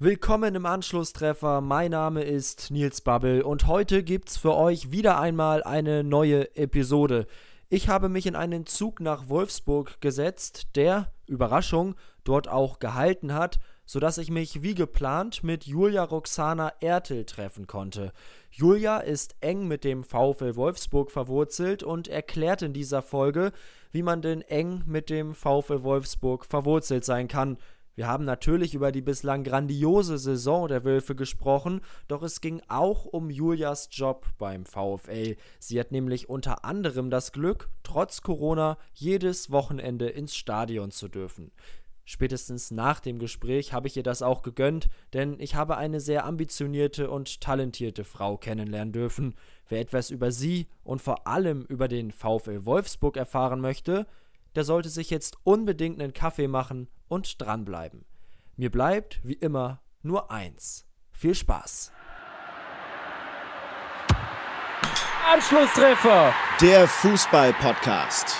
Willkommen im Anschlusstreffer. Mein Name ist Nils Babbel und heute gibt's für euch wieder einmal eine neue Episode. Ich habe mich in einen Zug nach Wolfsburg gesetzt, der, Überraschung, dort auch gehalten hat, sodass ich mich wie geplant mit Julia Roxana Ertel treffen konnte. Julia ist eng mit dem VfL Wolfsburg verwurzelt und erklärt in dieser Folge, wie man denn eng mit dem VfL Wolfsburg verwurzelt sein kann. Wir haben natürlich über die bislang grandiose Saison der Wölfe gesprochen, doch es ging auch um Julias Job beim VfL. Sie hat nämlich unter anderem das Glück, trotz Corona jedes Wochenende ins Stadion zu dürfen. Spätestens nach dem Gespräch habe ich ihr das auch gegönnt, denn ich habe eine sehr ambitionierte und talentierte Frau kennenlernen dürfen. Wer etwas über sie und vor allem über den VfL Wolfsburg erfahren möchte, der sollte sich jetzt unbedingt einen Kaffee machen und dranbleiben. Mir bleibt, wie immer, nur eins. Viel Spaß! Anschlusstreffer! Der Fußball-Podcast.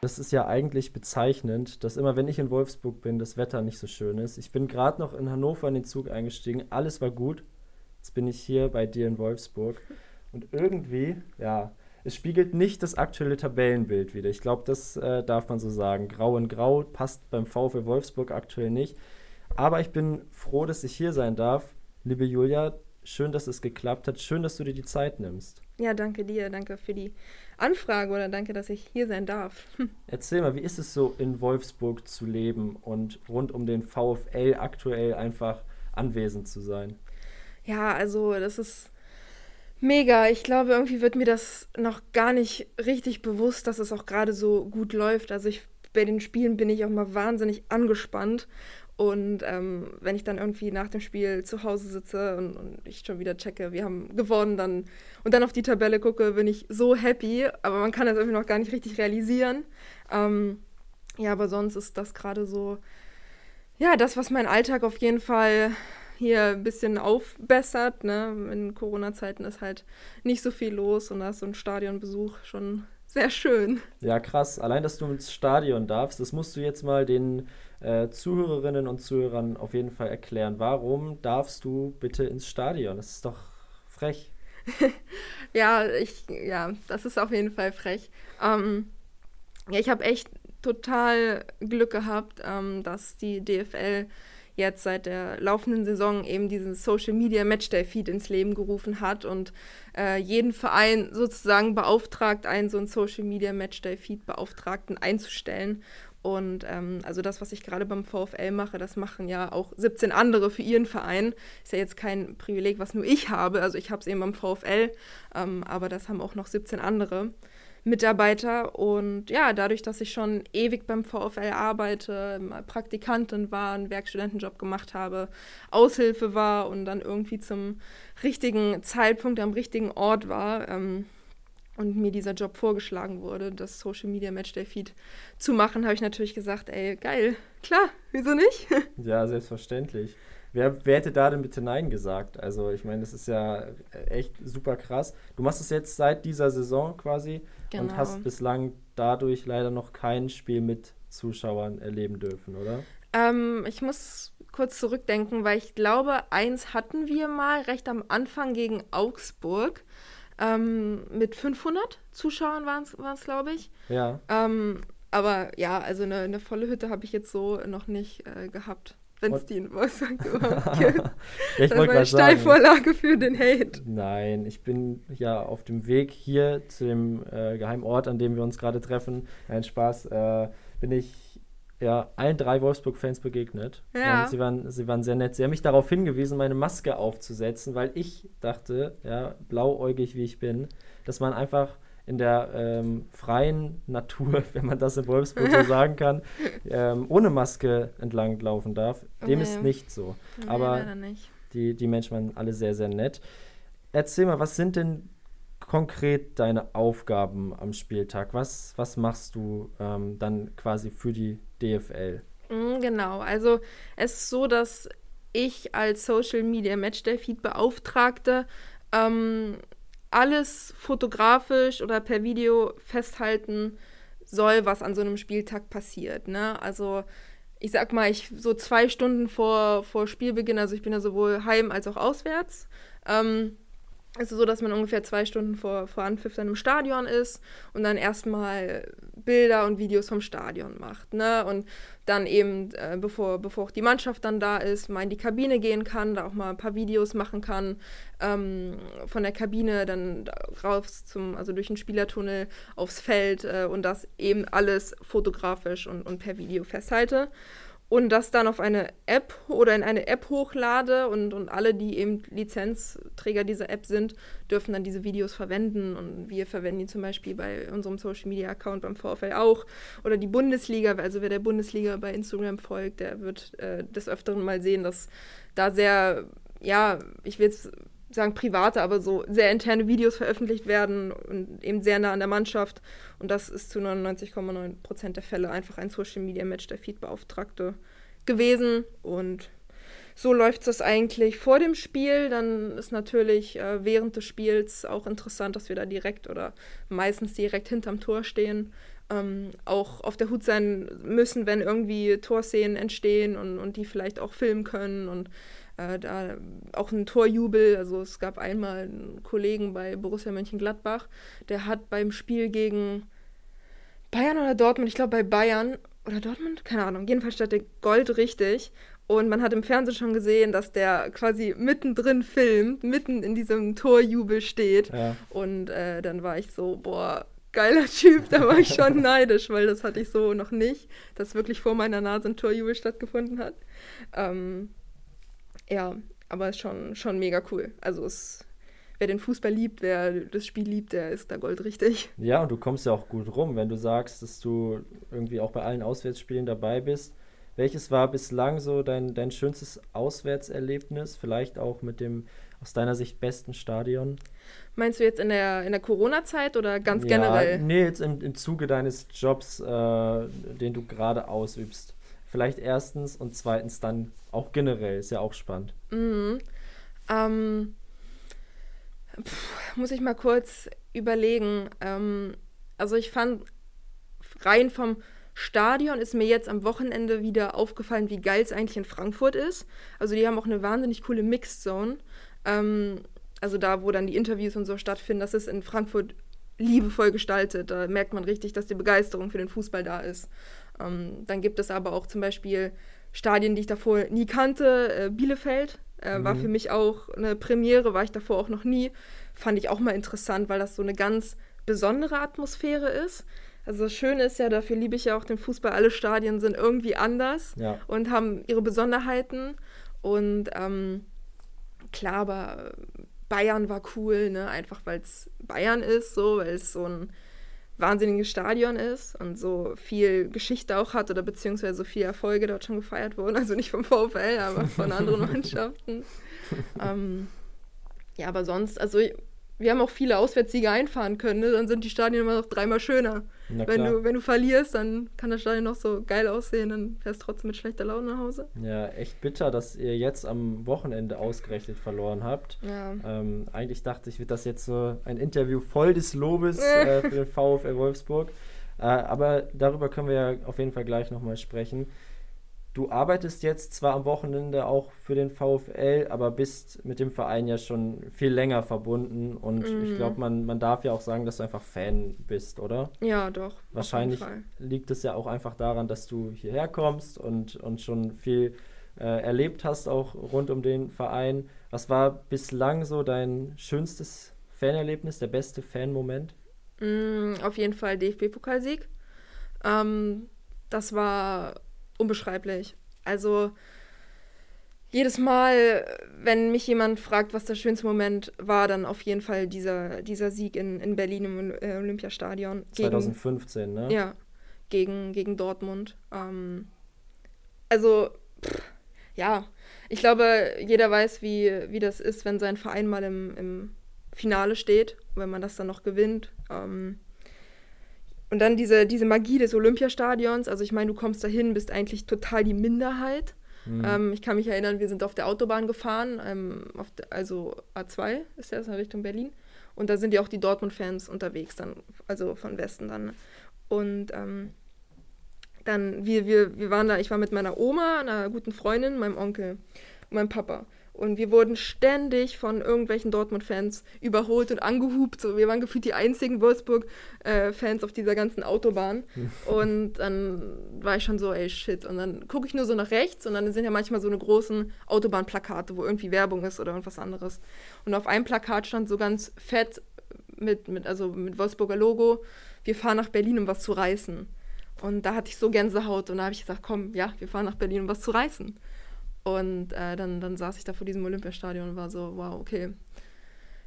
Das ist ja eigentlich bezeichnend, dass immer, wenn ich in Wolfsburg bin, das Wetter nicht so schön ist. Ich bin gerade noch in Hannover in den Zug eingestiegen, alles war gut. Jetzt bin ich hier bei dir in Wolfsburg. Und irgendwie, ja, es spiegelt nicht das aktuelle Tabellenbild wieder. Ich glaube, das äh, darf man so sagen. Grau in Grau passt beim VfL Wolfsburg aktuell nicht. Aber ich bin froh, dass ich hier sein darf. Liebe Julia, schön, dass es geklappt hat. Schön, dass du dir die Zeit nimmst. Ja, danke dir. Danke für die Anfrage oder danke, dass ich hier sein darf. Erzähl mal, wie ist es so in Wolfsburg zu leben und rund um den VfL aktuell einfach anwesend zu sein? Ja, also das ist Mega. Ich glaube, irgendwie wird mir das noch gar nicht richtig bewusst, dass es auch gerade so gut läuft. Also ich, bei den Spielen bin ich auch mal wahnsinnig angespannt. Und ähm, wenn ich dann irgendwie nach dem Spiel zu Hause sitze und, und, ich schon wieder checke, wir haben gewonnen, dann und dann auf die Tabelle gucke, bin ich so happy. Aber man kann das irgendwie noch gar nicht richtig realisieren. Ähm, ja, aber sonst ist das gerade so, ja, das, was mein Alltag auf jeden Fall hier ein bisschen aufbessert. Ne? In Corona-Zeiten ist halt nicht so viel los und da ist so ein Stadionbesuch schon sehr schön. Ja, krass. Allein, dass du ins Stadion darfst, das musst du jetzt mal den äh, Zuhörerinnen und Zuhörern auf jeden Fall erklären. Warum darfst du bitte ins Stadion? Das ist doch frech. ja, ich, ja, das ist auf jeden Fall frech. Ähm, ja, ich habe echt total Glück gehabt, ähm, dass die DFL jetzt seit der laufenden Saison eben diesen Social Media Matchday Feed ins Leben gerufen hat und äh, jeden Verein sozusagen beauftragt, einen so einen Social Media Matchday Feed Beauftragten einzustellen. Und ähm, also das, was ich gerade beim VfL mache, das machen ja auch 17 andere für ihren Verein. Ist ja jetzt kein Privileg, was nur ich habe. Also ich habe es eben beim VfL, ähm, aber das haben auch noch 17 andere. Mitarbeiter. Und ja, dadurch, dass ich schon ewig beim VfL arbeite, Praktikantin war, einen Werkstudentenjob gemacht habe, Aushilfe war und dann irgendwie zum richtigen Zeitpunkt am richtigen Ort war, ähm, und mir dieser Job vorgeschlagen wurde, das Social Media Matchday Feed zu machen, habe ich natürlich gesagt, ey, geil, klar, wieso nicht? Ja, selbstverständlich. Wer, wer hätte da denn bitte Nein gesagt? Also ich meine, das ist ja echt super krass. Du machst es jetzt seit dieser Saison quasi genau. und hast bislang dadurch leider noch kein Spiel mit Zuschauern erleben dürfen, oder? Ähm, ich muss kurz zurückdenken, weil ich glaube, eins hatten wir mal recht am Anfang gegen Augsburg. Ähm, mit 500 Zuschauern waren es, glaube ich. Ja. Ähm, aber ja, also eine, eine volle Hütte habe ich jetzt so noch nicht äh, gehabt wenn es die in Wolfsburg überhaupt gibt. ja, ich das war eine Steilvorlage für den Hate. Nein, ich bin ja auf dem Weg hier zu dem äh, geheimen Ort, an dem wir uns gerade treffen. Ein Spaß, äh, bin ich ja allen drei Wolfsburg-Fans begegnet. Ja. Und sie waren, sie waren sehr nett. Sie haben mich darauf hingewiesen, meine Maske aufzusetzen, weil ich dachte, ja, blauäugig wie ich bin, dass man einfach in der ähm, freien Natur, wenn man das in Wolfsburg so sagen kann, ähm, ohne Maske entlang laufen darf. Dem nee. ist nicht so. Nee, Aber nicht. Die, die Menschen waren alle sehr, sehr nett. Erzähl mal, was sind denn konkret deine Aufgaben am Spieltag? Was, was machst du ähm, dann quasi für die DFL? Mm, genau, also es ist so, dass ich als Social Media Matchday Feed Beauftragte ähm, alles fotografisch oder per Video festhalten soll, was an so einem Spieltag passiert. Ne? Also ich sag mal, ich so zwei Stunden vor, vor Spielbeginn, also ich bin ja sowohl heim als auch auswärts, ähm, es ist so, dass man ungefähr zwei Stunden vor, vor Anpfiff dann im Stadion ist und dann erstmal Bilder und Videos vom Stadion macht. Ne? Und dann eben, äh, bevor, bevor auch die Mannschaft dann da ist, mal in die Kabine gehen kann, da auch mal ein paar Videos machen kann. Ähm, von der Kabine dann raus zum, also durch den Spielertunnel aufs Feld äh, und das eben alles fotografisch und, und per Video festhalte und das dann auf eine App oder in eine App hochlade und, und alle, die eben Lizenzträger dieser App sind, dürfen dann diese Videos verwenden. Und wir verwenden die zum Beispiel bei unserem Social Media Account beim VfL auch. Oder die Bundesliga, also wer der Bundesliga bei Instagram folgt, der wird äh, des Öfteren mal sehen, dass da sehr, ja, ich will jetzt sagen private, aber so sehr interne Videos veröffentlicht werden und eben sehr nah an der Mannschaft. Und das ist zu 99,9 Prozent der Fälle einfach ein Social Media Match der Feedbeauftragte gewesen. Und so läuft es eigentlich vor dem Spiel. Dann ist natürlich äh, während des Spiels auch interessant, dass wir da direkt oder meistens direkt hinterm Tor stehen. Ähm, auch auf der Hut sein müssen, wenn irgendwie Torszenen entstehen und, und die vielleicht auch filmen können und äh, da auch ein Torjubel. Also es gab einmal einen Kollegen bei Borussia Mönchengladbach, der hat beim Spiel gegen Bayern oder Dortmund, ich glaube bei Bayern oder Dortmund, keine Ahnung, jedenfalls stand der Gold richtig. Und man hat im Fernsehen schon gesehen, dass der quasi mittendrin filmt, mitten in diesem Torjubel steht. Ja. Und äh, dann war ich so, boah, geiler Typ, da war ich schon neidisch, weil das hatte ich so noch nicht, dass wirklich vor meiner Nase ein Torjubel stattgefunden hat. Ähm, ja, aber ist schon, schon mega cool. Also es, wer den Fußball liebt, wer das Spiel liebt, der ist da goldrichtig. Ja, und du kommst ja auch gut rum, wenn du sagst, dass du irgendwie auch bei allen Auswärtsspielen dabei bist. Welches war bislang so dein, dein schönstes Auswärtserlebnis? Vielleicht auch mit dem aus deiner Sicht besten Stadion? Meinst du jetzt in der, in der Corona-Zeit oder ganz ja, generell? Nee, jetzt im, im Zuge deines Jobs, äh, den du gerade ausübst. Vielleicht erstens und zweitens dann auch generell, ist ja auch spannend. Mhm. Ähm, pff, muss ich mal kurz überlegen. Ähm, also ich fand rein vom Stadion ist mir jetzt am Wochenende wieder aufgefallen, wie geil es eigentlich in Frankfurt ist. Also die haben auch eine wahnsinnig coole Mixed Zone. Ähm, also da, wo dann die Interviews und so stattfinden, das ist in Frankfurt liebevoll gestaltet. Da merkt man richtig, dass die Begeisterung für den Fußball da ist. Ähm, dann gibt es aber auch zum Beispiel Stadien, die ich davor nie kannte. Äh, Bielefeld äh, mhm. war für mich auch eine Premiere, war ich davor auch noch nie. Fand ich auch mal interessant, weil das so eine ganz besondere Atmosphäre ist. Also das Schöne ist ja, dafür liebe ich ja auch den Fußball, alle Stadien sind irgendwie anders ja. und haben ihre Besonderheiten. Und ähm, klar, aber Bayern war cool, ne? Einfach weil es Bayern ist, so, weil es so ein wahnsinniges Stadion ist und so viel Geschichte auch hat oder beziehungsweise so viele Erfolge dort schon gefeiert wurden. Also nicht vom VfL, aber von anderen Mannschaften. ähm, ja, aber sonst, also wir haben auch viele Auswärtssiege einfahren können, ne? dann sind die Stadien immer noch dreimal schöner. Wenn du, wenn du verlierst, dann kann das Stadion noch so geil aussehen, dann fährst du trotzdem mit schlechter Laune nach Hause. Ja, echt bitter, dass ihr jetzt am Wochenende ausgerechnet verloren habt. Ja. Ähm, eigentlich dachte ich, wird das jetzt so ein Interview voll des Lobes äh, für den VfL Wolfsburg. Äh, aber darüber können wir ja auf jeden Fall gleich nochmal sprechen du arbeitest jetzt zwar am Wochenende auch für den VfL, aber bist mit dem Verein ja schon viel länger verbunden und mhm. ich glaube, man, man darf ja auch sagen, dass du einfach Fan bist, oder? Ja, doch. Wahrscheinlich liegt es ja auch einfach daran, dass du hierher kommst und, und schon viel äh, erlebt hast, auch rund um den Verein. Was war bislang so dein schönstes Fanerlebnis, der beste Fanmoment? Mm, auf jeden Fall DFB-Pokalsieg. Ähm, das war unbeschreiblich. Also jedes Mal, wenn mich jemand fragt, was der schönste Moment war, dann auf jeden Fall dieser, dieser Sieg in, in Berlin im äh, Olympiastadion. 2015, gegen, ne? Ja, gegen, gegen Dortmund. Ähm, also, pff, ja, ich glaube, jeder weiß, wie, wie das ist, wenn sein Verein mal im, im Finale steht, wenn man das dann noch gewinnt. Ähm, und dann diese, diese Magie des Olympiastadions. Also ich meine, du kommst dahin, bist eigentlich total die Minderheit. Mhm. Ähm, ich kann mich erinnern, wir sind auf der Autobahn gefahren, ähm, der, also A2 ist das in Richtung Berlin. Und da sind ja auch die Dortmund-Fans unterwegs, dann, also von Westen dann. Und ähm, dann, wir, wir, wir waren da, ich war mit meiner Oma, einer guten Freundin, meinem Onkel und meinem Papa. Und wir wurden ständig von irgendwelchen Dortmund-Fans überholt und angehupt. So, wir waren gefühlt die einzigen Wolfsburg-Fans auf dieser ganzen Autobahn. und dann war ich schon so, ey, shit. Und dann gucke ich nur so nach rechts und dann sind ja manchmal so eine großen Autobahnplakate, wo irgendwie Werbung ist oder irgendwas anderes. Und auf einem Plakat stand so ganz fett mit, mit, also mit Wolfsburger Logo, wir fahren nach Berlin, um was zu reißen. Und da hatte ich so Gänsehaut und da habe ich gesagt, komm, ja, wir fahren nach Berlin, um was zu reißen. Und äh, dann, dann saß ich da vor diesem Olympiastadion und war so, wow, okay,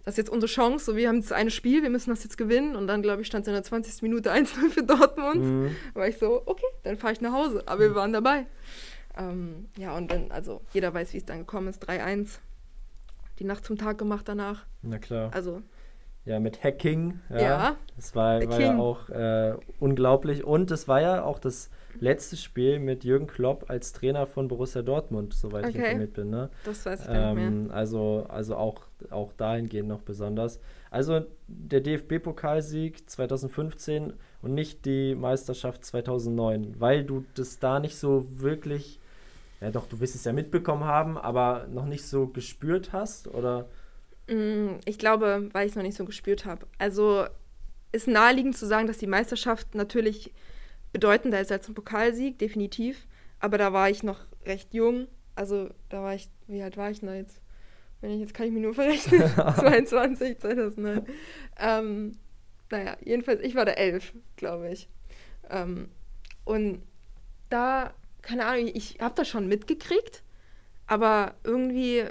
das ist jetzt unsere Chance. So, wir haben das eine Spiel, wir müssen das jetzt gewinnen. Und dann, glaube ich, stand es in der 20. Minute 1-0 für Dortmund. Mhm. Da war ich so, okay, dann fahre ich nach Hause. Aber wir waren dabei. Ähm, ja, und dann, also jeder weiß, wie es dann gekommen ist. 3-1. Die Nacht zum Tag gemacht danach. Na klar. Also ja, mit Hacking. Ja. ja das war, war ja auch äh, unglaublich. Und es war ja auch das letzte Spiel mit Jürgen Klopp als Trainer von Borussia Dortmund, soweit okay. ich informiert bin. Ne? Das weiß ich ähm, nicht mehr. Also, also auch, auch dahingehend noch besonders. Also der DFB-Pokalsieg 2015 und nicht die Meisterschaft 2009, weil du das da nicht so wirklich, ja doch, du wirst es ja mitbekommen haben, aber noch nicht so gespürt hast, oder? Mm, ich glaube, weil ich es noch nicht so gespürt habe. Also ist naheliegend zu sagen, dass die Meisterschaft natürlich bedeutender ist als ein Pokalsieg, definitiv. Aber da war ich noch recht jung. Also da war ich, wie alt war ich denn jetzt? Wenn ich jetzt kann ich mich nur verrechnen. 22, 2009. Ähm, naja, jedenfalls, ich war da elf, glaube ich. Ähm, und da, keine Ahnung, ich habe das schon mitgekriegt, aber irgendwie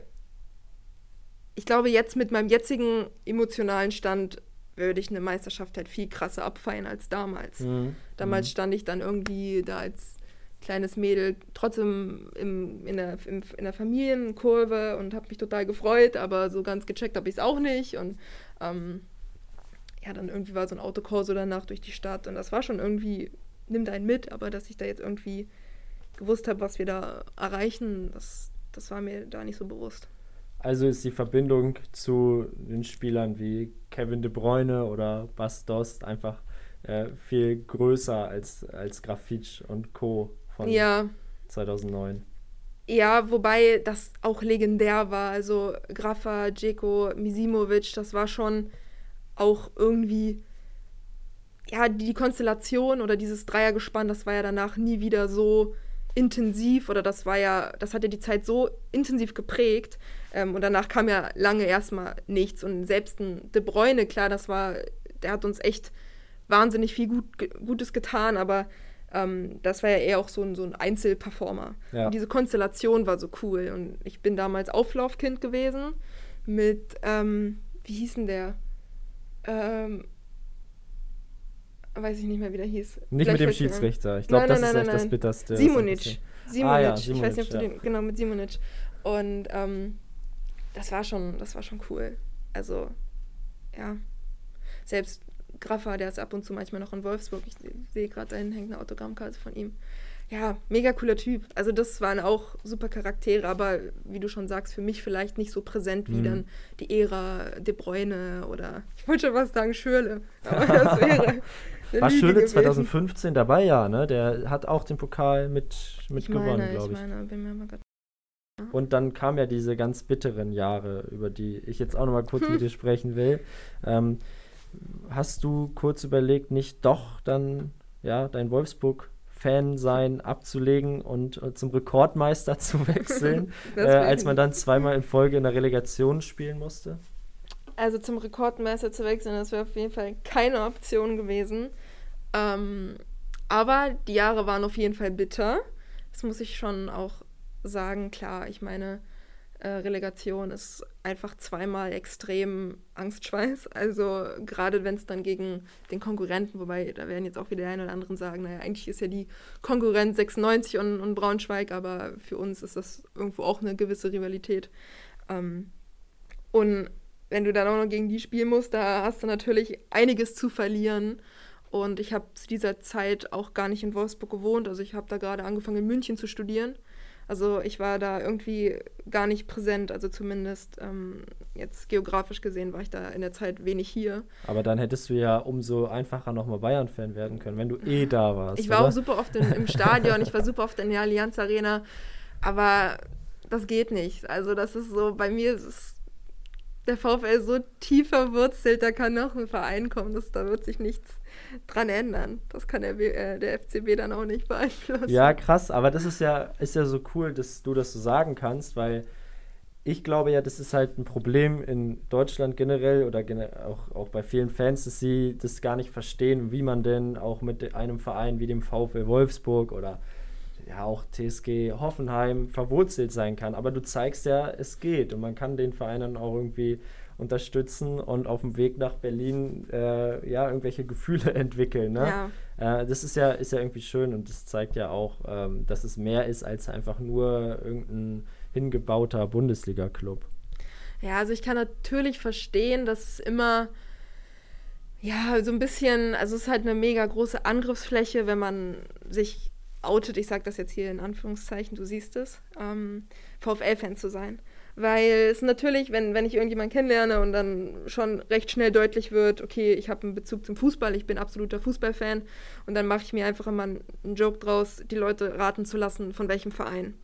ich glaube, jetzt mit meinem jetzigen emotionalen Stand würde ich eine Meisterschaft halt viel krasser abfeiern als damals. Mhm. Damals mhm. stand ich dann irgendwie da als kleines Mädel trotzdem im, in, der, im, in der Familienkurve und habe mich total gefreut, aber so ganz gecheckt habe ich es auch nicht. Und ähm, ja, dann irgendwie war so ein Autokorso danach durch die Stadt und das war schon irgendwie, nimmt einen mit, aber dass ich da jetzt irgendwie gewusst habe, was wir da erreichen, das, das war mir da nicht so bewusst. Also ist die Verbindung zu den Spielern wie Kevin De Bruyne oder Bas Dost einfach äh, viel größer als, als Grafitsch und Co. von ja. 2009. Ja, wobei das auch legendär war. Also Grafa, Djeko, Misimovic, das war schon auch irgendwie, ja, die Konstellation oder dieses Dreiergespann, das war ja danach nie wieder so intensiv oder das war ja, das hat ja die Zeit so intensiv geprägt. Ähm, und danach kam ja lange erstmal nichts. Und selbst ein De Bruyne, klar, das war, der hat uns echt wahnsinnig viel Gut, Gutes getan, aber ähm, das war ja eher auch so ein, so ein Einzelperformer. Ja. Und diese Konstellation war so cool. Und ich bin damals Auflaufkind gewesen mit, ähm, wie hieß denn der? Weiß ich nicht mehr, wie der hieß. Nicht Vielleicht mit dem Schiedsrichter. Ich glaube, das nein, ist nein, echt das Bitterste. Simonic. Simonic. Ah, ja, Simonic. Ich weiß nicht, ob du den, genau, mit Simonic. Und ähm, das war schon, das war schon cool. Also, ja. Selbst Graffa, der ist ab und zu manchmal noch in Wolfsburg. Ich sehe gerade, da hängt eine Autogrammkarte von ihm. Ja, mega cooler Typ. Also das waren auch super Charaktere, aber wie du schon sagst, für mich vielleicht nicht so präsent wie mhm. dann die Ära De Bruyne oder ich wollte schon was sagen, Schürle. Aber das wäre War Schöle 2015 dabei, ja, ne? Der hat auch den Pokal mit, mit gewonnen, glaube ich. ich meine, bin mir mal und dann kamen ja diese ganz bitteren Jahre, über die ich jetzt auch noch mal kurz hm. mit dir sprechen will. Ähm, hast du kurz überlegt, nicht doch dann ja dein Wolfsburg Fan sein abzulegen und äh, zum Rekordmeister zu wechseln, äh, als man dann zweimal in Folge in der Relegation spielen musste? Also zum Rekordmeister zu wechseln, das wäre auf jeden Fall keine Option gewesen. Ähm, aber die Jahre waren auf jeden Fall bitter. Das muss ich schon auch sagen. Klar, ich meine, äh, Relegation ist einfach zweimal extrem Angstschweiß. Also gerade wenn es dann gegen den Konkurrenten, wobei da werden jetzt auch wieder die einen oder anderen sagen, naja, eigentlich ist ja die Konkurrent 96 und, und Braunschweig, aber für uns ist das irgendwo auch eine gewisse Rivalität. Ähm, und wenn du dann auch noch gegen die spielen musst, da hast du natürlich einiges zu verlieren. Und ich habe zu dieser Zeit auch gar nicht in Wolfsburg gewohnt. Also ich habe da gerade angefangen in München zu studieren. Also ich war da irgendwie gar nicht präsent, also zumindest ähm, jetzt geografisch gesehen war ich da in der Zeit wenig hier. Aber dann hättest du ja umso einfacher nochmal Bayern-Fan werden können, wenn du eh da warst. Ich war oder? auch super oft in, im Stadion, ich war super oft in der Allianz Arena, aber das geht nicht. Also das ist so, bei mir ist der VfL so tief verwurzelt, da kann noch ein Verein kommen, das, da wird sich nichts dran ändern. Das kann der, äh, der FCB dann auch nicht beeinflussen. Ja, krass, aber das ist ja, ist ja so cool, dass du das so sagen kannst, weil ich glaube ja, das ist halt ein Problem in Deutschland generell oder auch, auch bei vielen Fans, dass sie das gar nicht verstehen, wie man denn auch mit einem Verein wie dem VfL Wolfsburg oder ja auch TSG Hoffenheim verwurzelt sein kann. Aber du zeigst ja, es geht und man kann den Verein dann auch irgendwie unterstützen und auf dem Weg nach Berlin äh, ja irgendwelche Gefühle entwickeln. Ne? Ja. Äh, das ist ja, ist ja irgendwie schön und das zeigt ja auch, ähm, dass es mehr ist als einfach nur irgendein hingebauter Bundesliga-Club. Ja, also ich kann natürlich verstehen, dass es immer ja so ein bisschen, also es ist halt eine mega große Angriffsfläche, wenn man sich outet, ich sage das jetzt hier in Anführungszeichen, du siehst es, ähm, VfL-Fan zu sein. Weil es natürlich, wenn, wenn ich irgendjemanden kennenlerne und dann schon recht schnell deutlich wird, okay, ich habe einen Bezug zum Fußball, ich bin absoluter Fußballfan und dann mache ich mir einfach immer einen Joke draus, die Leute raten zu lassen, von welchem Verein.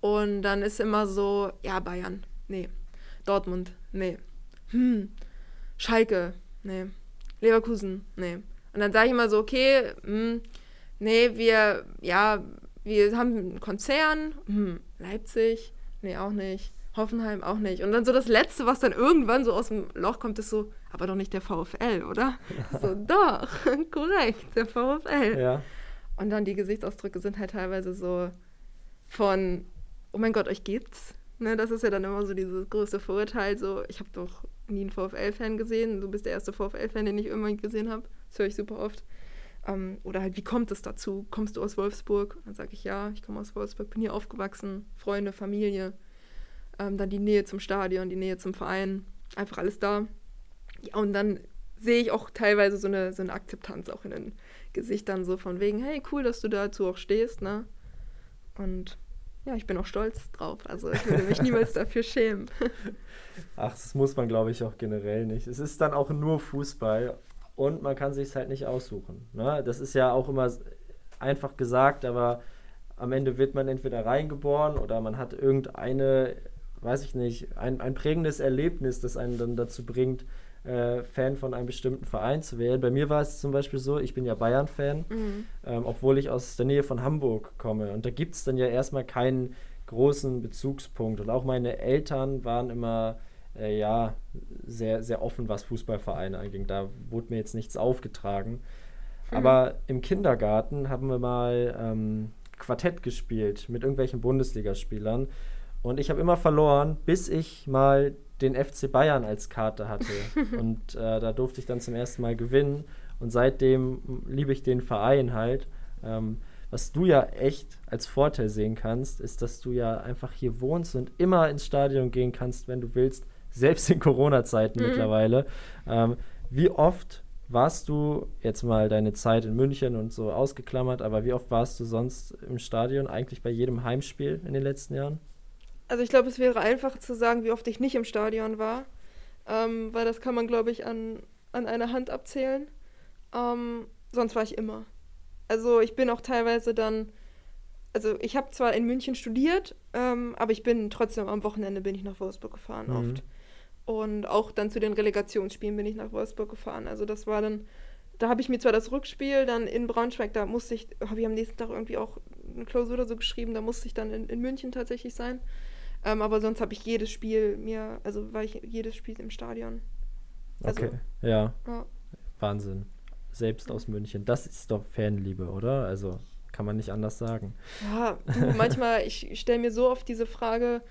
Und dann ist immer so, ja, Bayern, nee. Dortmund, nee. Hm, Schalke, nee. Leverkusen, nee. Und dann sage ich immer so, okay, hm, nee, wir, ja, wir haben einen Konzern, hm, Leipzig, nee, auch nicht. Hoffenheim auch nicht. Und dann so das Letzte, was dann irgendwann so aus dem Loch kommt, ist so, aber doch nicht der VfL, oder? so, doch, korrekt, der VfL. Ja. Und dann die Gesichtsausdrücke sind halt teilweise so von, oh mein Gott, euch gibt's. Ne, das ist ja dann immer so dieses größte Vorurteil, so, ich habe doch nie einen VfL-Fan gesehen, du bist der erste VfL-Fan, den ich irgendwann gesehen habe. Das höre ich super oft. Ähm, oder halt, wie kommt es dazu? Kommst du aus Wolfsburg? Dann sage ich, ja, ich komme aus Wolfsburg, bin hier aufgewachsen, Freunde, Familie. Ähm, dann die Nähe zum Stadion, die Nähe zum Verein, einfach alles da. Ja, und dann sehe ich auch teilweise so eine, so eine Akzeptanz auch in den Gesichtern, so von wegen, hey, cool, dass du dazu auch stehst, ne? Und ja, ich bin auch stolz drauf. Also ich würde mich niemals dafür schämen. Ach, das muss man, glaube ich, auch generell nicht. Es ist dann auch nur Fußball und man kann sich es halt nicht aussuchen. Ne? Das ist ja auch immer einfach gesagt, aber am Ende wird man entweder reingeboren oder man hat irgendeine weiß ich nicht, ein, ein prägendes Erlebnis, das einen dann dazu bringt, äh, Fan von einem bestimmten Verein zu werden. Bei mir war es zum Beispiel so, ich bin ja Bayern-Fan, mhm. ähm, obwohl ich aus der Nähe von Hamburg komme. Und da gibt es dann ja erstmal keinen großen Bezugspunkt. Und auch meine Eltern waren immer äh, ja sehr, sehr offen, was Fußballvereine anging. Da wurde mir jetzt nichts aufgetragen. Mhm. Aber im Kindergarten haben wir mal ähm, Quartett gespielt mit irgendwelchen Bundesligaspielern. Und ich habe immer verloren, bis ich mal den FC Bayern als Karte hatte. und äh, da durfte ich dann zum ersten Mal gewinnen. Und seitdem liebe ich den Verein halt. Ähm, was du ja echt als Vorteil sehen kannst, ist, dass du ja einfach hier wohnst und immer ins Stadion gehen kannst, wenn du willst, selbst in Corona-Zeiten mhm. mittlerweile. Ähm, wie oft warst du jetzt mal deine Zeit in München und so ausgeklammert, aber wie oft warst du sonst im Stadion, eigentlich bei jedem Heimspiel in den letzten Jahren? Also ich glaube, es wäre einfach zu sagen, wie oft ich nicht im Stadion war, ähm, weil das kann man, glaube ich, an, an einer Hand abzählen. Ähm, sonst war ich immer. Also ich bin auch teilweise dann, also ich habe zwar in München studiert, ähm, aber ich bin trotzdem am Wochenende bin ich nach Wolfsburg gefahren mhm. oft. Und auch dann zu den Relegationsspielen bin ich nach Wolfsburg gefahren. Also das war dann, da habe ich mir zwar das Rückspiel dann in Braunschweig, da musste ich, habe ich am nächsten Tag irgendwie auch eine Klausur oder so geschrieben, da musste ich dann in, in München tatsächlich sein. Ähm, aber sonst habe ich jedes Spiel mir, also war ich jedes Spiel im Stadion. Also, okay, ja. ja. Wahnsinn. Selbst aus München. Das ist doch Fanliebe, oder? Also kann man nicht anders sagen. Ja, du, manchmal, ich stelle mir so oft diese Frage,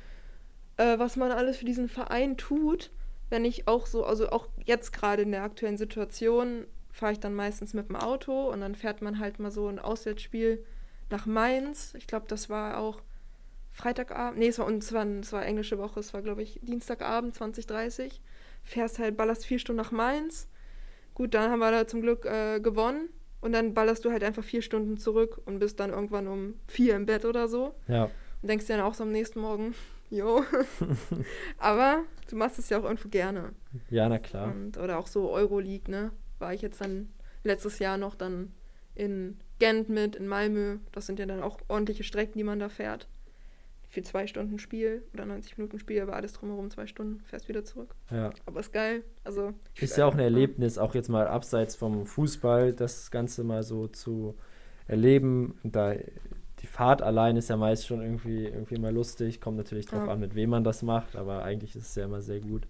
äh, was man alles für diesen Verein tut, wenn ich auch so, also auch jetzt gerade in der aktuellen Situation, fahre ich dann meistens mit dem Auto und dann fährt man halt mal so ein Auswärtsspiel nach Mainz. Ich glaube, das war auch Freitagabend, nee, es war, und es war, es war englische Woche, es war, glaube ich, Dienstagabend 2030. Fährst halt, ballerst vier Stunden nach Mainz. Gut, dann haben wir da zum Glück äh, gewonnen. Und dann ballerst du halt einfach vier Stunden zurück und bist dann irgendwann um vier im Bett oder so. Ja. Und denkst dir dann auch so am nächsten Morgen, jo. Aber du machst es ja auch irgendwo gerne. Ja, na klar. Und, oder auch so Euroleague, ne? War ich jetzt dann letztes Jahr noch dann in Gent mit, in Malmö. Das sind ja dann auch ordentliche Strecken, die man da fährt. Für zwei Stunden Spiel oder 90 Minuten Spiel, war alles drumherum zwei Stunden, fährst wieder zurück. Ja. Aber ist geil. Also, ist ja auch ein Erlebnis, auch jetzt mal abseits vom Fußball, das Ganze mal so zu erleben. Und da die Fahrt allein ist ja meist schon irgendwie, irgendwie mal lustig. Kommt natürlich drauf ja. an, mit wem man das macht, aber eigentlich ist es ja immer sehr gut.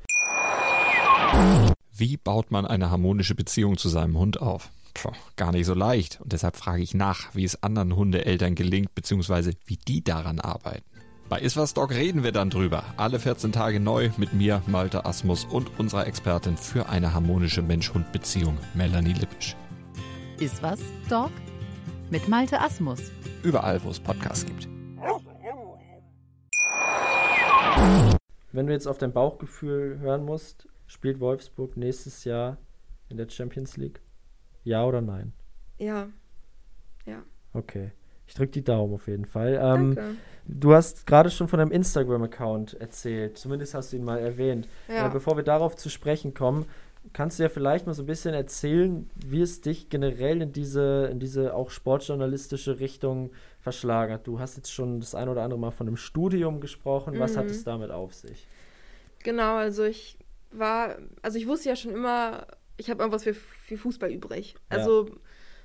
Wie baut man eine harmonische Beziehung zu seinem Hund auf? Puh, gar nicht so leicht. Und deshalb frage ich nach, wie es anderen Hundeeltern gelingt, beziehungsweise wie die daran arbeiten. Bei Iswas Dog reden wir dann drüber. Alle 14 Tage neu mit mir, Malte Asmus und unserer Expertin für eine harmonische Mensch-Hund-Beziehung, Melanie Lippisch. Iswas Dog? Mit Malte Asmus. Überall, wo es Podcasts gibt. Wenn du jetzt auf dein Bauchgefühl hören musst, spielt Wolfsburg nächstes Jahr in der Champions League? Ja oder nein? Ja. Ja. Okay. Ich drücke die Daumen auf jeden Fall. Ähm, Danke. Du hast gerade schon von deinem Instagram-Account erzählt. Zumindest hast du ihn mal erwähnt. Ja. Äh, bevor wir darauf zu sprechen kommen, kannst du ja vielleicht mal so ein bisschen erzählen, wie es dich generell in diese, in diese auch sportjournalistische Richtung verschlagen hat. Du hast jetzt schon das ein oder andere Mal von einem Studium gesprochen. Mhm. Was hat mhm. es damit auf sich? Genau, also ich war, also ich wusste ja schon immer, ich habe irgendwas für, für Fußball übrig. Also ja.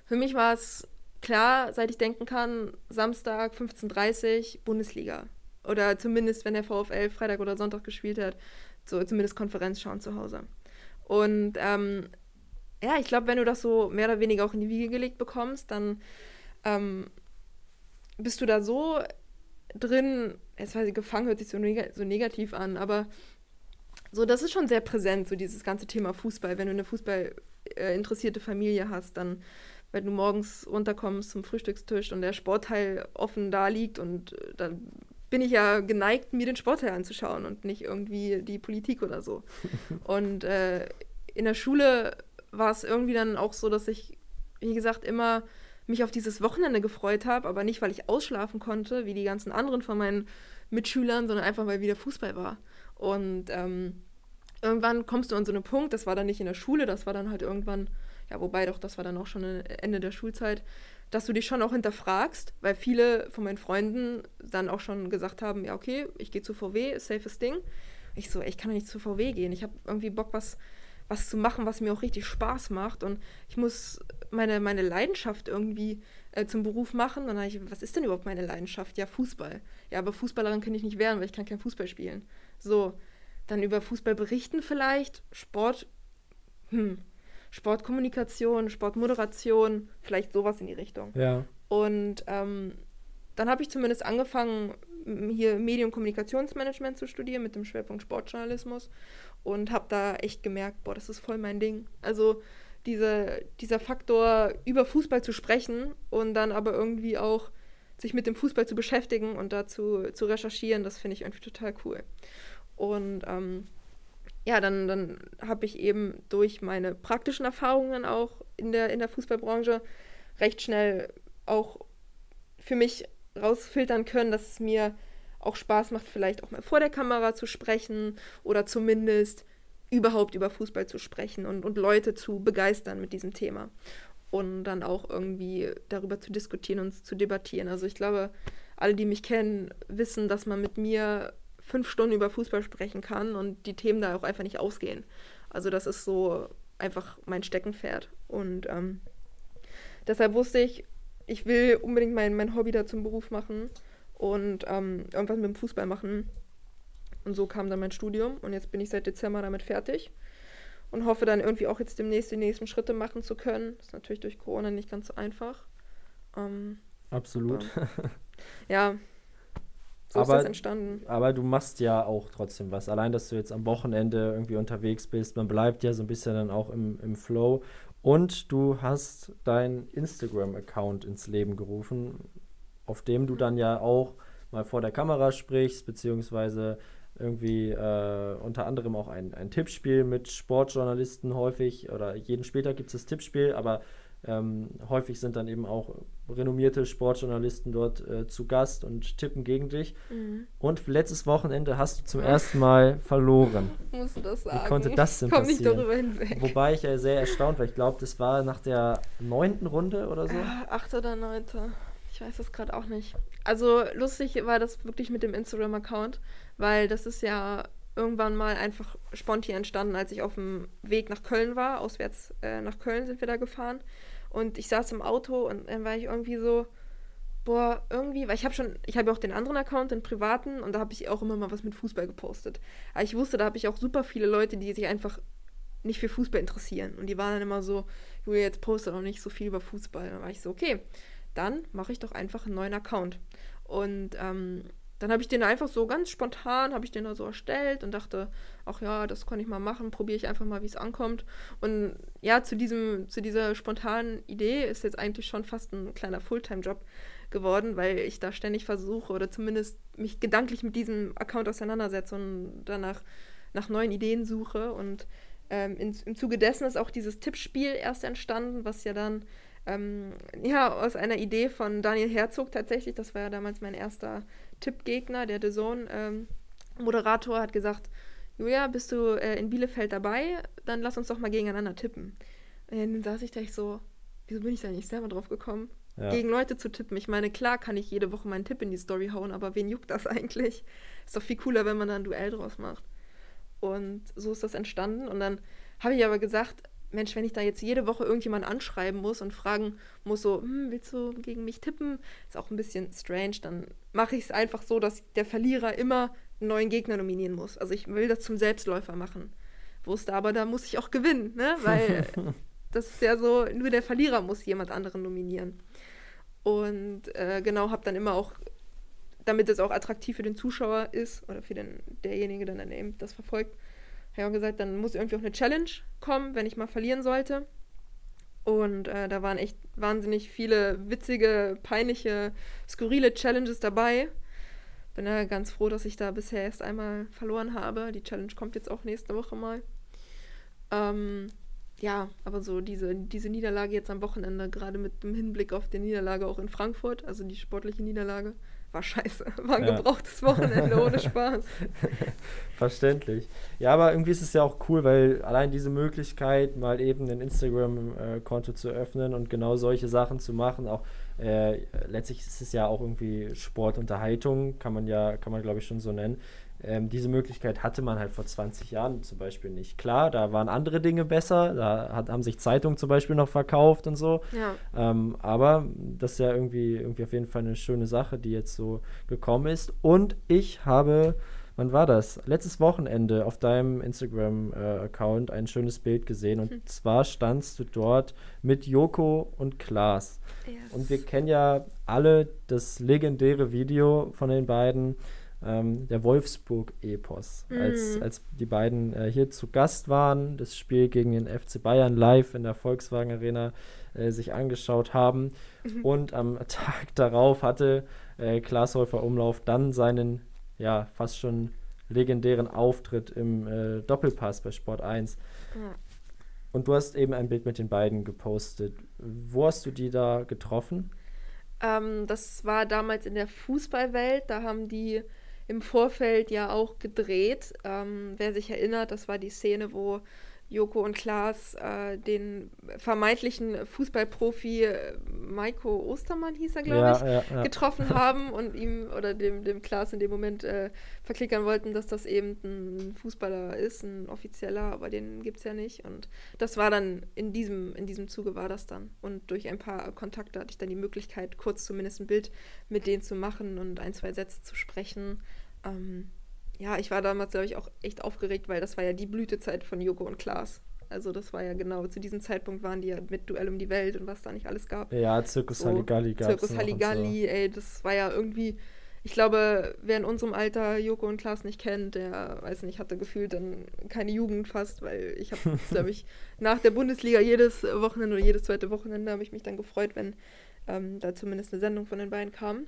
für mich war es klar, seit ich denken kann, Samstag 15.30 Uhr Bundesliga. Oder zumindest, wenn der VfL Freitag oder Sonntag gespielt hat, so zumindest Konferenz schauen zu Hause. Und ähm, ja, ich glaube, wenn du das so mehr oder weniger auch in die Wiege gelegt bekommst, dann ähm, bist du da so drin, jetzt weiß ich, gefangen hört sich so, neg so negativ an, aber so, das ist schon sehr präsent, so dieses ganze Thema Fußball. Wenn du eine Fußball äh, Familie hast, dann, wenn du morgens runterkommst zum Frühstückstisch und der Sportteil offen da liegt und äh, dann bin ich ja geneigt, mir den Sportteil anzuschauen und nicht irgendwie die Politik oder so. und äh, in der Schule war es irgendwie dann auch so, dass ich, wie gesagt, immer mich auf dieses Wochenende gefreut habe, aber nicht, weil ich ausschlafen konnte, wie die ganzen anderen von meinen Mitschülern, sondern einfach, weil wieder Fußball war. Und ähm, irgendwann kommst du an so einen Punkt, das war dann nicht in der Schule, das war dann halt irgendwann, ja, wobei doch, das war dann auch schon Ende der Schulzeit, dass du dich schon auch hinterfragst, weil viele von meinen Freunden dann auch schon gesagt haben, ja, okay, ich gehe zu VW, safes Ding. Ich so, ich kann doch nicht zu VW gehen. Ich habe irgendwie Bock, was, was zu machen, was mir auch richtig Spaß macht. Und ich muss meine, meine Leidenschaft irgendwie äh, zum Beruf machen. Und dann ich, was ist denn überhaupt meine Leidenschaft? Ja, Fußball. Ja, aber Fußballerin kann ich nicht werden, weil ich kann kein Fußball spielen. So, dann über Fußball berichten vielleicht, Sport, hm, Sportkommunikation, Sportmoderation, vielleicht sowas in die Richtung. Ja. Und ähm, dann habe ich zumindest angefangen, hier Medien- und Kommunikationsmanagement zu studieren mit dem Schwerpunkt Sportjournalismus und habe da echt gemerkt, boah, das ist voll mein Ding. Also diese, dieser Faktor, über Fußball zu sprechen und dann aber irgendwie auch sich mit dem Fußball zu beschäftigen und dazu zu recherchieren, das finde ich irgendwie total cool. Und ähm, ja, dann, dann habe ich eben durch meine praktischen Erfahrungen auch in der, in der Fußballbranche recht schnell auch für mich rausfiltern können, dass es mir auch Spaß macht, vielleicht auch mal vor der Kamera zu sprechen oder zumindest überhaupt über Fußball zu sprechen und, und Leute zu begeistern mit diesem Thema und dann auch irgendwie darüber zu diskutieren und zu debattieren. Also ich glaube, alle, die mich kennen, wissen, dass man mit mir fünf Stunden über Fußball sprechen kann und die Themen da auch einfach nicht ausgehen. Also das ist so einfach mein Steckenpferd. Und ähm, deshalb wusste ich, ich will unbedingt mein, mein Hobby da zum Beruf machen und ähm, irgendwas mit dem Fußball machen. Und so kam dann mein Studium und jetzt bin ich seit Dezember damit fertig und hoffe dann irgendwie auch jetzt demnächst die nächsten Schritte machen zu können. Das ist natürlich durch Corona nicht ganz so einfach. Ähm, Absolut. ja, so aber, ist das entstanden. Aber du machst ja auch trotzdem was. Allein, dass du jetzt am Wochenende irgendwie unterwegs bist, man bleibt ja so ein bisschen dann auch im, im Flow. Und du hast deinen Instagram-Account ins Leben gerufen, auf dem du dann ja auch mal vor der Kamera sprichst, beziehungsweise irgendwie äh, unter anderem auch ein, ein Tippspiel mit Sportjournalisten häufig oder jeden Spieltag gibt es das Tippspiel, aber Ähm, häufig sind dann eben auch renommierte Sportjournalisten dort äh, zu Gast und tippen gegen dich. Mhm. Und letztes Wochenende hast du zum ersten Mal verloren. Musst du das sagen? Wie konnte das denn Komm passieren? nicht darüber hinweg. Wobei ich ja sehr erstaunt war. Ich glaube, das war nach der neunten Runde oder so. Ah, Achte oder neunte. Ich weiß das gerade auch nicht. Also lustig war das wirklich mit dem Instagram-Account, weil das ist ja irgendwann mal einfach spontan entstanden, als ich auf dem Weg nach Köln war. Auswärts äh, nach Köln sind wir da gefahren. Und ich saß im Auto und dann war ich irgendwie so, boah, irgendwie, weil ich habe schon, ich habe ja auch den anderen Account, den privaten, und da habe ich auch immer mal was mit Fußball gepostet. Aber ich wusste, da habe ich auch super viele Leute, die sich einfach nicht für Fußball interessieren. Und die waren dann immer so, Julia, jetzt poste doch nicht so viel über Fußball. Dann war ich so, okay, dann mache ich doch einfach einen neuen Account. Und ähm, dann habe ich den einfach so ganz spontan, habe ich den da so erstellt und dachte, ach ja, das kann ich mal machen, probiere ich einfach mal, wie es ankommt. Und ja, zu, diesem, zu dieser spontanen Idee ist jetzt eigentlich schon fast ein kleiner Fulltime-Job geworden, weil ich da ständig versuche oder zumindest mich gedanklich mit diesem Account auseinandersetze und danach nach neuen Ideen suche. Und ähm, in, im Zuge dessen ist auch dieses Tippspiel erst entstanden, was ja dann ähm, ja aus einer Idee von Daniel Herzog tatsächlich, das war ja damals mein erster Tippgegner, der The Zone ähm, Moderator, hat gesagt, Julia, bist du äh, in Bielefeld dabei? Dann lass uns doch mal gegeneinander tippen. Und dann saß ich da ich so, wieso bin ich da nicht selber drauf gekommen? Ja. Gegen Leute zu tippen. Ich meine, klar kann ich jede Woche meinen Tipp in die Story hauen, aber wen juckt das eigentlich? Ist doch viel cooler, wenn man da ein Duell draus macht. Und so ist das entstanden. Und dann habe ich aber gesagt, Mensch, wenn ich da jetzt jede Woche irgendjemand anschreiben muss und fragen muss, so, hm, willst du gegen mich tippen? Ist auch ein bisschen strange. Dann mache ich es einfach so, dass der Verlierer immer einen neuen Gegner nominieren muss. Also ich will das zum Selbstläufer machen. Wusste aber, da muss ich auch gewinnen, ne? Weil das ist ja so, nur der Verlierer muss jemand anderen nominieren. Und äh, genau, habe dann immer auch, damit es auch attraktiv für den Zuschauer ist oder für den, derjenige, der dann eben das verfolgt, ich auch gesagt, dann muss irgendwie auch eine Challenge kommen, wenn ich mal verlieren sollte. Und äh, da waren echt wahnsinnig viele witzige, peinliche, skurrile Challenges dabei. Bin ja ganz froh, dass ich da bisher erst einmal verloren habe. Die Challenge kommt jetzt auch nächste Woche mal. Ähm, ja, aber so diese, diese Niederlage jetzt am Wochenende, gerade mit dem Hinblick auf die Niederlage auch in Frankfurt, also die sportliche Niederlage, war scheiße. War ein ja. gebrauchtes Wochenende ohne Spaß. Verständlich. Ja, aber irgendwie ist es ja auch cool, weil allein diese Möglichkeit, mal eben ein Instagram-Konto zu öffnen und genau solche Sachen zu machen, auch äh, letztlich ist es ja auch irgendwie Sportunterhaltung, kann man ja, kann man glaube ich schon so nennen. Ähm, diese Möglichkeit hatte man halt vor 20 Jahren zum Beispiel nicht. Klar, da waren andere Dinge besser, da hat, haben sich Zeitungen zum Beispiel noch verkauft und so. Ja. Ähm, aber das ist ja irgendwie, irgendwie auf jeden Fall eine schöne Sache, die jetzt so gekommen ist. Und ich habe, wann war das? Letztes Wochenende auf deinem Instagram-Account äh, ein schönes Bild gesehen. Und hm. zwar standst du dort mit Joko und Klaas. Yes. Und wir kennen ja alle das legendäre Video von den beiden ähm, der Wolfsburg-Epos, mhm. als, als die beiden äh, hier zu Gast waren, das Spiel gegen den FC Bayern live in der Volkswagen Arena äh, sich angeschaut haben. Mhm. Und am Tag darauf hatte äh, Glashäufer Umlauf dann seinen ja fast schon legendären Auftritt im äh, Doppelpass bei Sport 1. Ja. Und du hast eben ein Bild mit den beiden gepostet. Wo hast du die da getroffen? Ähm, das war damals in der Fußballwelt. Da haben die im Vorfeld ja auch gedreht. Ähm, wer sich erinnert, das war die Szene, wo Joko und Klaas äh, den vermeintlichen Fußballprofi äh, Maiko Ostermann hieß er, glaube ja, ich, ja, ja. getroffen haben und ihm oder dem, dem Klaas in dem Moment äh, verklickern wollten, dass das eben ein Fußballer ist, ein offizieller, aber den gibt es ja nicht. Und das war dann in diesem, in diesem Zuge war das dann. Und durch ein paar Kontakte hatte ich dann die Möglichkeit, kurz zumindest ein Bild mit denen zu machen und ein, zwei Sätze zu sprechen. Ähm, ja, ich war damals, glaube ich, auch echt aufgeregt, weil das war ja die Blütezeit von Joko und Klaas. Also das war ja genau, zu diesem Zeitpunkt waren die ja mit Duell um die Welt und was da nicht alles gab. Ja, Zirkus so, Halligalli gab es Zirkus Halligalli, so. ey, das war ja irgendwie, ich glaube, wer in unserem Alter Joko und Klaas nicht kennt, der, weiß nicht, hatte gefühlt dann keine Jugend fast, weil ich habe, glaube ich, nach der Bundesliga jedes Wochenende oder jedes zweite Wochenende habe ich mich dann gefreut, wenn ähm, da zumindest eine Sendung von den beiden kam.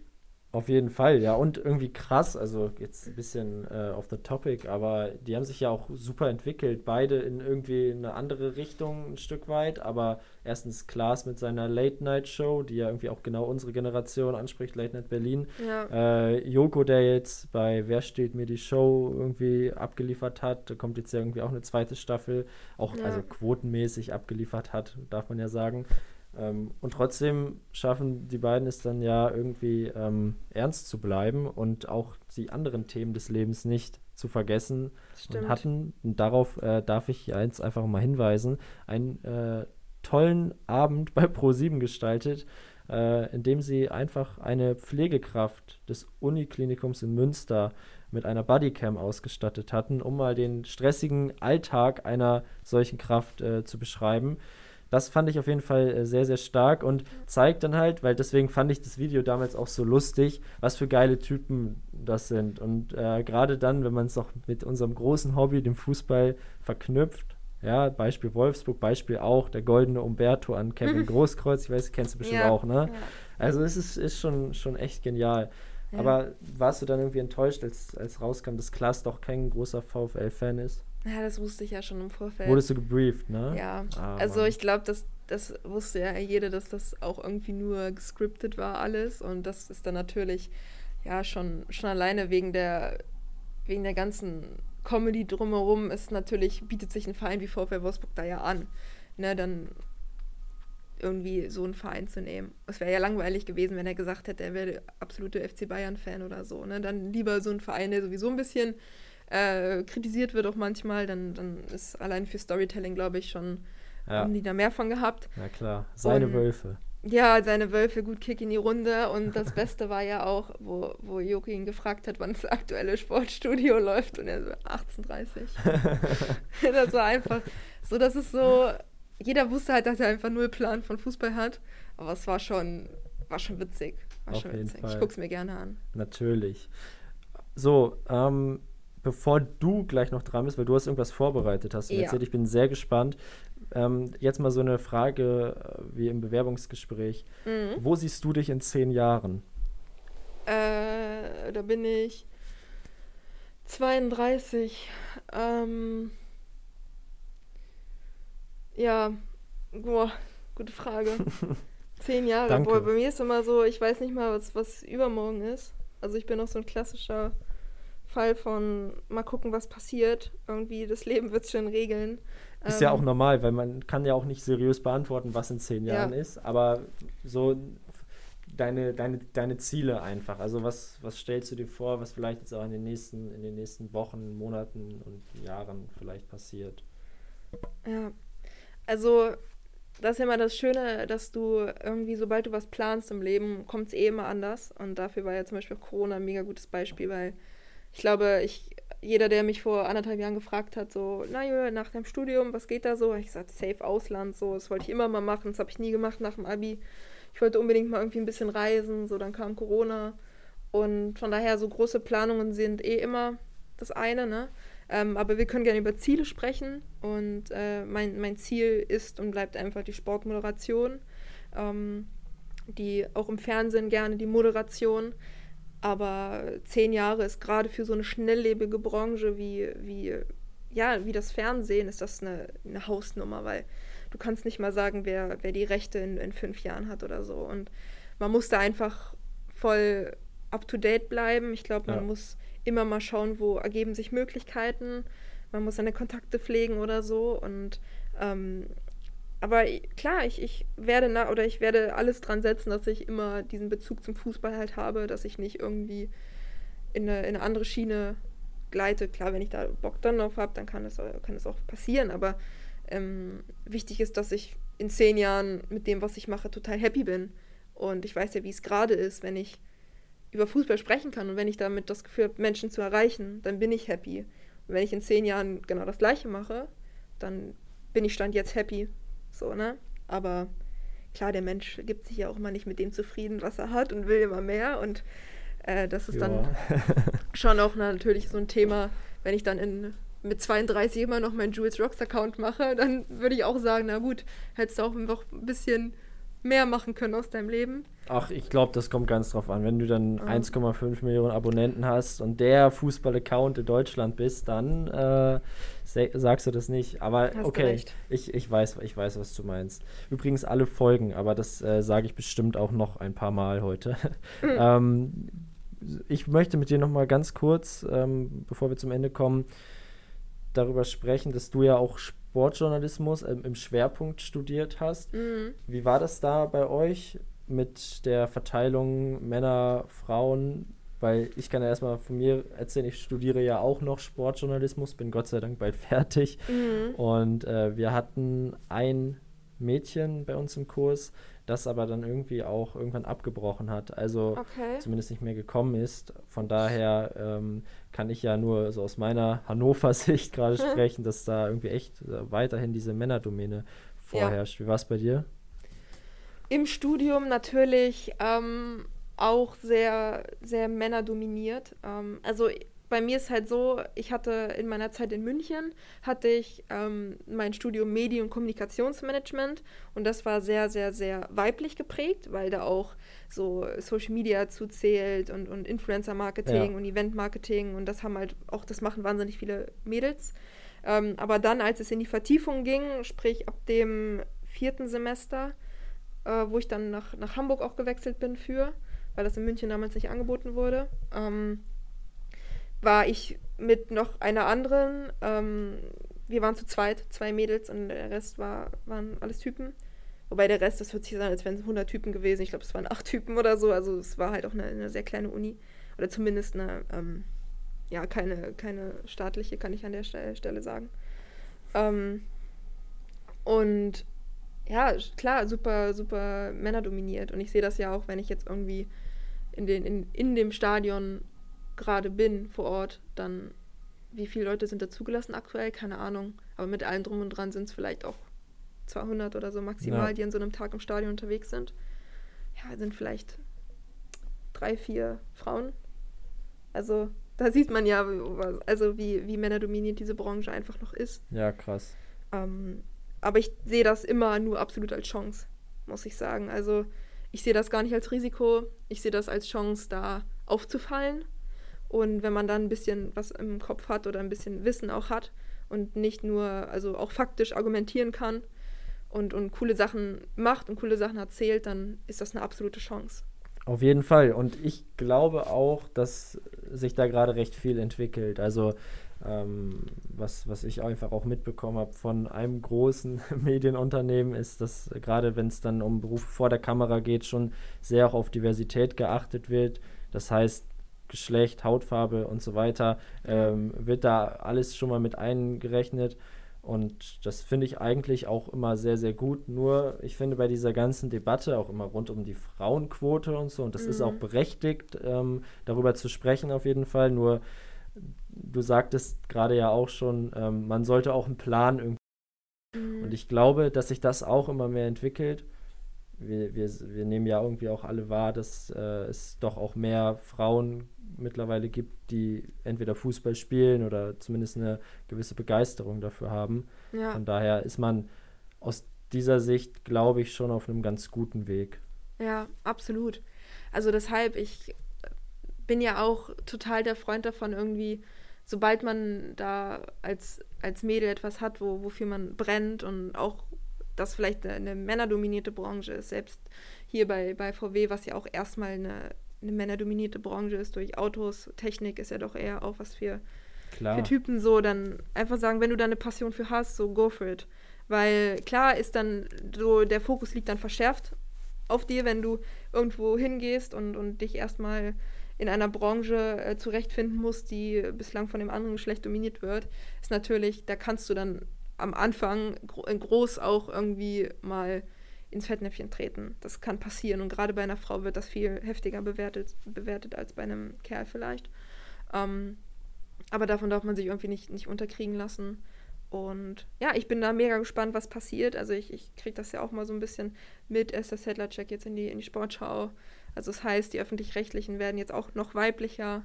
Auf jeden Fall, ja. Und irgendwie krass, also jetzt ein bisschen äh, off the topic, aber die haben sich ja auch super entwickelt. Beide in irgendwie eine andere Richtung ein Stück weit. Aber erstens Klaas mit seiner Late-Night-Show, die ja irgendwie auch genau unsere Generation anspricht, Late Night Berlin. Ja. Äh, Joko, der jetzt bei Wer steht mir die Show irgendwie abgeliefert hat, da kommt jetzt ja irgendwie auch eine zweite Staffel, auch Ja. also quotenmäßig abgeliefert hat, darf man ja sagen. Ähm, und trotzdem schaffen die beiden es dann ja irgendwie ähm, ernst zu bleiben und auch die anderen Themen des Lebens nicht zu vergessen Stimmt. und hatten, und darauf äh, darf ich jetzt einfach mal hinweisen, einen äh, tollen Abend bei Pro7 gestaltet, äh, in dem sie einfach eine Pflegekraft des Uniklinikums in Münster mit einer Bodycam ausgestattet hatten, um mal den stressigen Alltag einer solchen Kraft äh, zu beschreiben. Das fand ich auf jeden Fall äh, sehr, sehr stark und zeigt dann halt, weil deswegen fand ich das Video damals auch so lustig, was für geile Typen das sind. Und äh, gerade dann, wenn man es auch mit unserem großen Hobby, dem Fußball, verknüpft, ja, Beispiel Wolfsburg, Beispiel auch der goldene Umberto an Kevin Großkreuz, ich weiß, kennst du bestimmt Ja, auch, ne? ja. Also es ist, ist schon, schon echt genial. Ja. Aber warst du dann irgendwie enttäuscht, als, als rauskam, dass Klaas doch kein großer VfL-Fan ist? Ja, das wusste ich ja schon im Vorfeld. Wurdest du gebrieft, ne? Ja, Ah, also Mann. ich glaube, das, das wusste ja jeder, dass das auch irgendwie nur gescriptet war alles und das ist dann natürlich ja schon, schon alleine wegen der wegen der ganzen Comedy drumherum ist natürlich bietet sich ein Verein wie VfL Wolfsburg da ja an, ne, dann irgendwie so einen Verein zu nehmen. Es wäre ja langweilig gewesen, wenn er gesagt hätte, er wäre der absolute FC Bayern Fan oder so, ne? Dann lieber so ein Verein, der sowieso ein bisschen äh, kritisiert wird auch manchmal, dann, dann ist allein für Storytelling, glaube ich, schon Ja, haben die da mehr von gehabt. na klar. Seine Und- Wölfe. Ja, seine Wölfe gut Kick in die Runde. Und das Beste war ja auch, wo, wo Joki ihn gefragt hat, wann das aktuelle Sportstudio läuft. Und er so, 18.30 Das war einfach so, dass es so, jeder wusste halt, dass er einfach null Plan von Fußball hat. Aber es war schon, war schon witzig. War Auf schon witzig. Ich guck's mir gerne an. Natürlich. So, ähm, bevor du gleich noch dran bist, weil du hast irgendwas vorbereitet, hast Ja. erzählt, ich bin sehr gespannt. Ähm, jetzt mal so eine Frage äh, wie im Bewerbungsgespräch. Mhm. Wo siehst du dich in zehn Jahren? Äh, da bin ich 32. Ähm, ja, boah, gute Frage. Zehn Jahre. Danke. Boah, bei mir ist immer so, ich weiß nicht mal, was, was übermorgen ist. Also ich bin noch so ein klassischer Fall von mal gucken, was passiert. Irgendwie, das Leben wird schon regeln. Ist ja Ähm, auch normal, weil man kann ja auch nicht seriös beantworten, was in zehn Ja. Jahren ist, aber so deine, deine, deine Ziele einfach. Also was, was stellst du dir vor, was vielleicht jetzt auch in den nächsten, in den nächsten Wochen, Monaten und Jahren vielleicht passiert? Ja, also das ist ja immer das Schöne, dass du irgendwie, sobald du was planst im Leben, kommt es eh immer anders. Und dafür war ja zum Beispiel Corona ein mega gutes Beispiel, weil ich glaube, ich, jeder, der mich vor anderthalb Jahren gefragt hat, so, na ja, nach dem Studium, was geht da so? Ich gesagt, safe Ausland, so, das wollte ich immer mal machen, das habe ich nie gemacht nach dem Abi. Ich wollte unbedingt mal irgendwie ein bisschen reisen, so, dann kam Corona. Und von daher, so große Planungen sind eh immer das eine, ne? Ähm, aber wir können gerne über Ziele sprechen. Und äh, mein, mein Ziel ist und bleibt einfach die Sportmoderation. Ähm, die auch im Fernsehen gerne die Moderation. Aber zehn Jahre ist gerade für so eine schnelllebige Branche wie, wie, ja, wie das Fernsehen, ist das eine, eine Hausnummer, weil du kannst nicht mal sagen, wer, wer die Rechte in, in fünf Jahren hat oder so. Und man muss da einfach voll up-to-date bleiben. Ich glaube, man Ja. muss immer mal schauen, wo ergeben sich Möglichkeiten. Man muss seine Kontakte pflegen oder so. Und ähm, aber klar, ich, ich werde na, oder ich werde alles dran setzen, dass ich immer diesen Bezug zum Fußball halt habe, dass ich nicht irgendwie in eine, in eine andere Schiene gleite. Klar, wenn ich da Bock dann drauf habe, dann kann es, kann es auch passieren. Aber ähm, wichtig ist, dass ich in zehn Jahren mit dem, was ich mache, total happy bin. Und ich weiß ja, wie es gerade ist, wenn ich über Fußball sprechen kann und wenn ich damit das Gefühl habe, Menschen zu erreichen, dann bin ich happy. Und wenn ich in zehn Jahren genau das Gleiche mache, dann bin ich Stand jetzt happy. So, ne? Aber klar, der Mensch gibt sich ja auch immer nicht mit dem zufrieden, was er hat und will immer mehr. Und äh, das ist dann Ja. schon auch natürlich so ein Thema, wenn ich dann in, mit 32 immer noch meinen Jules Rocks Account mache, dann würde ich auch sagen, na gut, hättest du auch noch ein bisschen mehr machen können aus deinem Leben. Ach, ich glaube, das kommt ganz drauf an. Wenn du dann ja. 1,5 Millionen Abonnenten hast und der Fußball-Account in Deutschland bist, dann äh, sagst du das nicht. Aber hast okay, ich, ich, weiß, ich weiß, was du meinst. Übrigens alle Folgen, aber das äh, sage ich bestimmt auch noch ein paar Mal heute. Mhm. ähm, ich möchte mit dir noch mal ganz kurz, ähm, bevor wir zum Ende kommen, darüber sprechen, dass du ja auch Sportjournalismus ähm, im Schwerpunkt studiert hast. Mhm. Wie war das da bei euch mit der Verteilung Männer, Frauen? Weil ich kann ja erstmal von mir erzählen, ich studiere ja auch noch Sportjournalismus, bin Gott sei Dank bald fertig. Mhm. Und äh, wir hatten ein Mädchen bei uns im Kurs, das aber dann irgendwie auch irgendwann abgebrochen hat. Also okay. zumindest nicht mehr gekommen ist. Von daher ähm, kann ich ja nur so aus meiner Hannover-Sicht gerade sprechen, dass da irgendwie echt äh, weiterhin diese Männerdomäne vorherrscht. Ja. Wie war es bei dir? Im Studium natürlich ähm, auch sehr, sehr männerdominiert. Ähm, also bei mir ist halt so, ich hatte in meiner Zeit in München, hatte ich ähm, mein Studium Medien- und Kommunikationsmanagement und das war sehr, sehr, sehr weiblich geprägt, weil da auch so Social Media zuzählt und, und Influencer-Marketing ja. und Event-Marketing und das haben halt auch, das machen wahnsinnig viele Mädels. Ähm, aber dann, als es in die Vertiefung ging, sprich ab dem vierten Semester, äh, wo ich dann nach, nach Hamburg auch gewechselt bin für, weil das in München damals nicht angeboten wurde, ähm, war ich mit noch einer anderen, ähm, wir waren zu zweit, zwei Mädels und der Rest war, waren alles Typen. Wobei der Rest, das hört sich an, als wären es 100 Typen gewesen. Ich glaube, es waren acht Typen oder so. Also es war halt auch eine, eine sehr kleine Uni. Oder zumindest eine, ähm, ja, keine, keine staatliche, kann ich an der Stelle sagen. Ähm, und ja, klar, super, super männerdominiert. Und ich sehe das ja auch, wenn ich jetzt irgendwie in, den, in, in dem Stadion gerade bin vor Ort, dann wie viele Leute sind da zugelassen aktuell? Keine Ahnung. Aber mit allem drum und dran sind es vielleicht auch 200 oder so maximal, ja. die an so einem Tag im Stadion unterwegs sind. Ja, sind vielleicht drei, vier Frauen. Also da sieht man ja, also wie, wie männerdominiert diese Branche einfach noch ist. Ja, krass. Ähm, aber ich sehe das immer nur absolut als Chance, muss ich sagen. Also ich sehe das gar nicht als Risiko. Ich sehe das als Chance, da aufzufallen und wenn man dann ein bisschen was im Kopf hat oder ein bisschen Wissen auch hat und nicht nur, also auch faktisch argumentieren kann und, und coole Sachen macht und coole Sachen erzählt, dann ist das eine absolute Chance. Auf jeden Fall. Und ich glaube auch, dass sich da gerade recht viel entwickelt. Also ähm, was, was ich einfach auch mitbekommen habe von einem großen Medienunternehmen, ist, dass gerade wenn es dann um Berufe vor der Kamera geht, schon sehr auch auf Diversität geachtet wird. Das heißt, Geschlecht, Hautfarbe und so weiter, ähm, wird da alles schon mal mit eingerechnet. Und das finde ich eigentlich auch immer sehr, sehr gut. Nur, ich finde bei dieser ganzen Debatte, auch immer rund um die Frauenquote und so, und das mhm. ist auch mhm. berechtigt, ähm, darüber zu sprechen auf jeden Fall. Nur, du sagtest gerade ja auch schon, ähm, man sollte auch einen Plan irgendwie. Mhm. Und ich glaube, dass sich das auch immer mehr entwickelt wir, wir, wir nehmen ja irgendwie auch alle wahr, dass äh, es doch auch mehr Frauen mittlerweile gibt, die entweder Fußball spielen oder zumindest eine gewisse Begeisterung dafür haben. Ja. Von daher ist man aus dieser Sicht, glaube ich, schon auf einem ganz guten Weg. Ja, absolut. Also deshalb, ich bin ja auch total der Freund davon, irgendwie, sobald man da als, als Mädel etwas hat, wo, wofür man brennt und auch das vielleicht eine, eine männerdominierte Branche ist, selbst hier bei, bei VW, was ja auch erstmal eine eine männerdominierte Branche ist durch Autos, Technik ist ja doch eher auch was für, für Typen so, dann einfach sagen, wenn du da eine Passion für hast, so go for it. Weil klar ist dann so, der Fokus liegt dann verschärft auf dir, wenn du irgendwo hingehst und, und dich erstmal in einer Branche äh, zurechtfinden musst, die bislang von dem anderen Geschlecht dominiert wird, ist natürlich, da kannst du dann am Anfang gro groß auch irgendwie mal ins Fettnäpfchen treten. Das kann passieren und gerade bei einer Frau wird das viel heftiger bewertet, bewertet als bei einem Kerl vielleicht. Ähm, aber davon darf man sich irgendwie nicht, nicht unterkriegen lassen. Und ja, ich bin da mega gespannt, was passiert. Also ich, ich kriege das ja auch mal so ein bisschen mit Esther Sedlacek jetzt in die, in die Sportschau. Also das heißt, die Öffentlich-Rechtlichen werden jetzt auch noch weiblicher.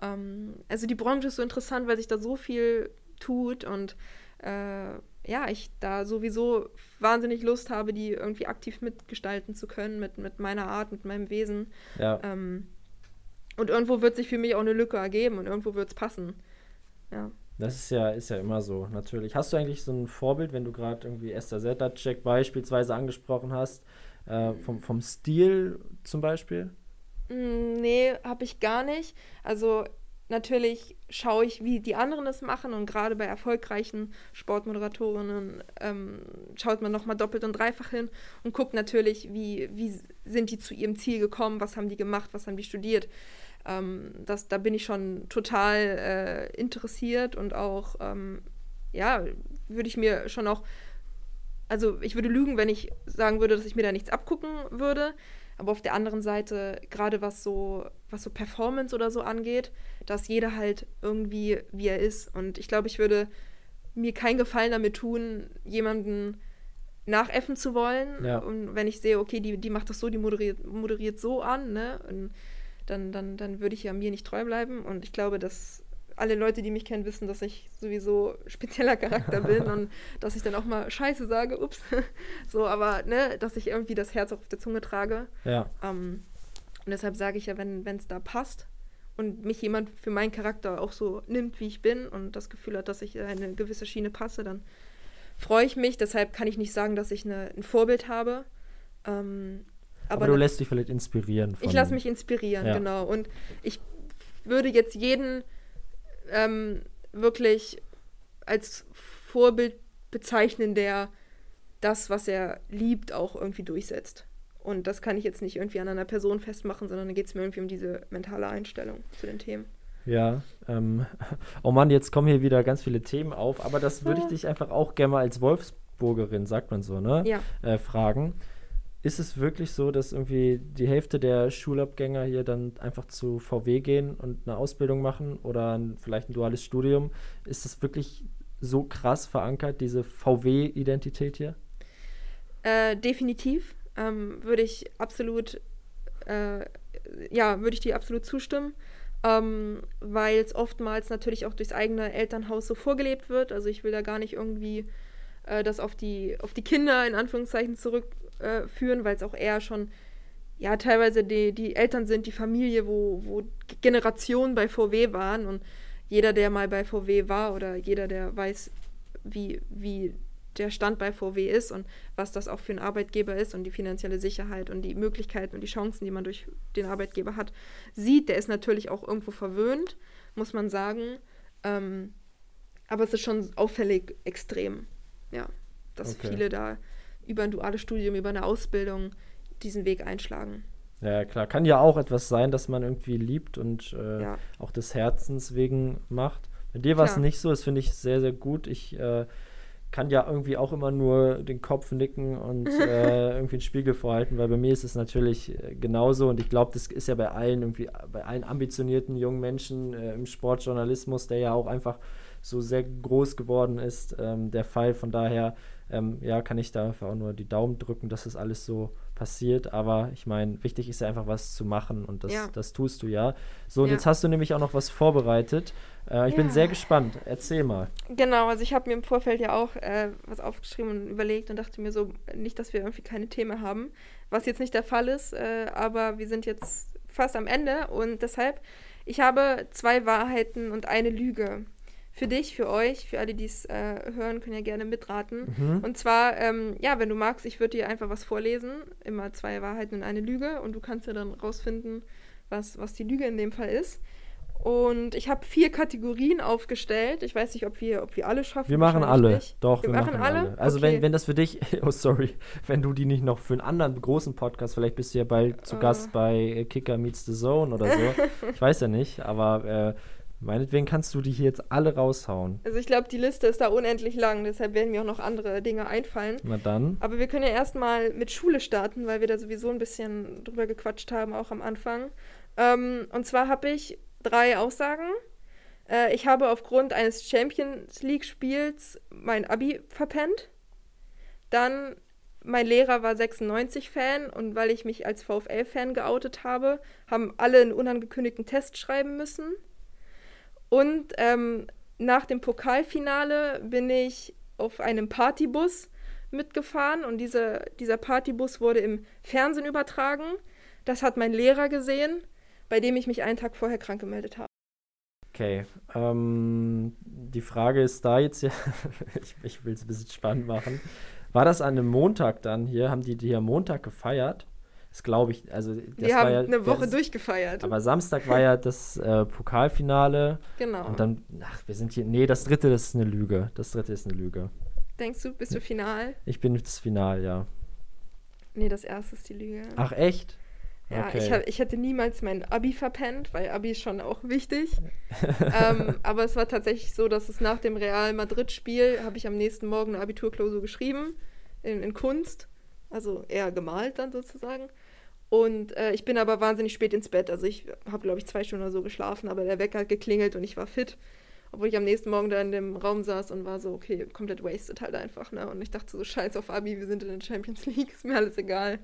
Ähm, also die Branche ist so interessant, weil sich da so viel tut und äh, ja, ich da sowieso wahnsinnig Lust habe, die irgendwie aktiv mitgestalten zu können, mit, mit meiner Art, mit meinem Wesen. Ja. Ähm, und irgendwo wird sich für mich auch eine Lücke ergeben und irgendwo wird es passen. Ja. Das ist ja, ist ja immer so, natürlich. Hast du eigentlich so ein Vorbild, wenn du gerade irgendwie Esther Zettercheck beispielsweise angesprochen hast, äh, vom, vom Stil zum Beispiel? Mm, Nee, habe ich gar nicht. Also natürlich schaue ich, wie die anderen es machen und gerade bei erfolgreichen Sportmoderatorinnen ähm, schaut man nochmal doppelt und dreifach hin und guckt natürlich, wie, wie sind die zu ihrem Ziel gekommen, was haben die gemacht, was haben die studiert. Ähm, das, da bin ich schon total äh, interessiert und auch, ähm, ja, würde ich mir schon auch, also ich würde lügen, wenn ich sagen würde, dass ich mir da nichts abgucken würde. Aber auf der anderen Seite, gerade was so, was so Performance oder so angeht, dass jeder halt irgendwie wie er ist. Und ich glaube, ich würde mir keinen Gefallen damit tun, jemanden nachäffen zu wollen. Ja. Und wenn ich sehe, okay, die, die macht das so, die moderiert, moderiert so an, ne? Und dann, dann, dann würde ich ja mir nicht treu bleiben. Und ich glaube, dass alle Leute, die mich kennen, wissen, dass ich sowieso spezieller Charakter bin und dass ich dann auch mal Scheiße sage, ups. so, aber ne, dass ich irgendwie das Herz auch auf der Zunge trage. Ja. Ähm, und deshalb sage ich ja, wenn es da passt und mich jemand für meinen Charakter auch so nimmt, wie ich bin und das Gefühl hat, dass ich in eine gewisse Schiene passe, dann freue ich mich. Deshalb kann ich nicht sagen, dass ich eine, ein Vorbild habe. Ähm, Aber, du lässt dich vielleicht inspirieren. ich lasse mich inspirieren, Ja. genau. Und ich würde jetzt jeden ähm, wirklich als Vorbild bezeichnen, der das, was er liebt, auch irgendwie durchsetzt. Und das kann ich jetzt nicht irgendwie an einer Person festmachen, sondern da geht es mir irgendwie um diese mentale Einstellung zu den Themen. Ja, ähm, oh Mann, jetzt kommen hier wieder ganz viele Themen auf, aber das würde ich Ja. dich einfach auch gerne mal als Wolfsburgerin, sagt man so, ne? Ja. Äh, fragen. Ist es wirklich so, dass irgendwie die Hälfte der Schulabgänger hier dann einfach zu VW gehen und eine Ausbildung machen oder ein, vielleicht ein duales Studium? Ist das wirklich so krass verankert, diese VW-Identität hier? Äh, definitiv ähm, würde ich absolut, äh, ja, würde ich dir absolut zustimmen, ähm, weil es oftmals natürlich auch durchs eigene Elternhaus so vorgelebt wird. Also ich will da gar nicht irgendwie äh, das auf die, auf die Kinder in Anführungszeichen zurückführen, äh, führen, weil es auch eher schon, ja, teilweise die, die Eltern sind, die Familie, wo, wo Generationen bei VW waren und jeder, der mal bei VW war oder jeder, der weiß, wie, wie der Stand bei VW ist und was das auch für ein Arbeitgeber ist und die finanzielle Sicherheit und die Möglichkeiten und die Chancen, die man durch den Arbeitgeber hat, sieht, der ist natürlich auch irgendwo verwöhnt, muss man sagen. Ähm, aber es ist schon auffällig extrem, ja, dass Okay. viele da über ein duales Studium, über eine Ausbildung diesen Weg einschlagen. Ja, klar. Kann ja auch etwas sein, dass man irgendwie liebt und äh, Ja. auch des Herzens wegen macht. Bei dir war es nicht so, das finde ich sehr, sehr gut. Ich äh, kann ja irgendwie auch immer nur den Kopf nicken und äh, irgendwie einen Spiegel vorhalten, weil bei mir ist es natürlich äh, genauso und ich glaube, das ist ja bei allen irgendwie, bei allen ambitionierten jungen Menschen äh, im Sportjournalismus, der ja auch einfach so sehr groß geworden ist, ähm, der Fall. Von daher, ähm, ja, kann ich da einfach auch nur die Daumen drücken, dass das alles so passiert. Aber ich meine, wichtig ist ja einfach was zu machen und das, Ja. das tust du ja. So, und Ja. jetzt hast du nämlich auch noch was vorbereitet. Äh, ich bin Ja. sehr gespannt. Erzähl mal. Genau, also ich habe mir im Vorfeld ja auch äh, was aufgeschrieben und überlegt und dachte mir so, nicht, dass wir irgendwie keine Themen haben, was jetzt nicht der Fall ist, äh, aber wir sind jetzt fast am Ende und deshalb, ich habe zwei Wahrheiten und eine Lüge. Für dich, für euch, für alle, die es äh, hören, können ja gerne mitraten. Mhm. Und zwar, ähm, ja, wenn du magst, ich würde dir einfach was vorlesen, immer zwei Wahrheiten und eine Lüge und du kannst ja dann rausfinden, was, was die Lüge in dem Fall ist. Und ich habe vier Kategorien aufgestellt. Ich weiß nicht, ob wir, ob wir alle schaffen. Wir machen alle. nicht. Doch, wir, wir, machen, alle. Also okay. wenn, wenn das für dich, oh sorry, wenn du die nicht noch für einen anderen großen Podcast, vielleicht bist du ja bald zu Äh. Gast bei äh, Kicker Meets the Zone oder so. ich weiß ja nicht, aber äh, meinetwegen kannst du die hier jetzt alle raushauen. Also ich glaube, die Liste ist da unendlich lang, deshalb werden mir auch noch andere Dinge einfallen. Na dann. Aber wir können ja erstmal mit Schule starten, weil wir da sowieso ein bisschen drüber gequatscht haben, auch am Anfang. Ähm, und zwar habe ich drei Aussagen. Äh, ich habe aufgrund eines Champions League-Spiels mein Abi verpennt. Dann, mein Lehrer war 96-Fan und weil ich mich als VfL-Fan geoutet habe, haben alle einen unangekündigten Test schreiben müssen. Und ähm, nach dem Pokalfinale bin ich auf einem Partybus mitgefahren und diese, dieser Partybus wurde im Fernsehen übertragen. Das hat mein Lehrer gesehen, bei dem ich mich einen Tag vorher krank gemeldet habe. Okay, ähm, die Frage ist da jetzt ja, ich, ich will es ein bisschen spannend machen. War das an einem Montag dann hier? Haben die die am Montag gefeiert? Das glaube ich, also das Wir haben ja, eine Woche das, durchgefeiert. Aber Samstag war ja das äh, Pokalfinale genau. und dann, ach, wir sind hier, nee, das dritte, das ist eine Lüge. Das dritte ist eine Lüge. Denkst du, bist du final? Ich bin das Final, ja. Nee, das erste ist die Lüge. Ach, echt? Ja, okay. ich, hab, ich hätte niemals mein Abi verpennt, weil Abi ist schon auch wichtig. ähm, aber es war tatsächlich so, dass es nach dem Real Madrid-Spiel habe ich am nächsten Morgen eine Abiturklausur geschrieben in, in Kunst, also eher gemalt dann sozusagen. Und äh, ich bin aber wahnsinnig spät ins Bett. Also ich habe, glaube ich, zwei Stunden oder so geschlafen, aber der Wecker hat geklingelt und ich war fit. Obwohl ich am nächsten Morgen da in dem Raum saß und war so, okay, komplett wasted halt einfach. Ne? Und ich dachte so, scheiß auf Abi, wir sind in der Champions League, ist mir alles egal.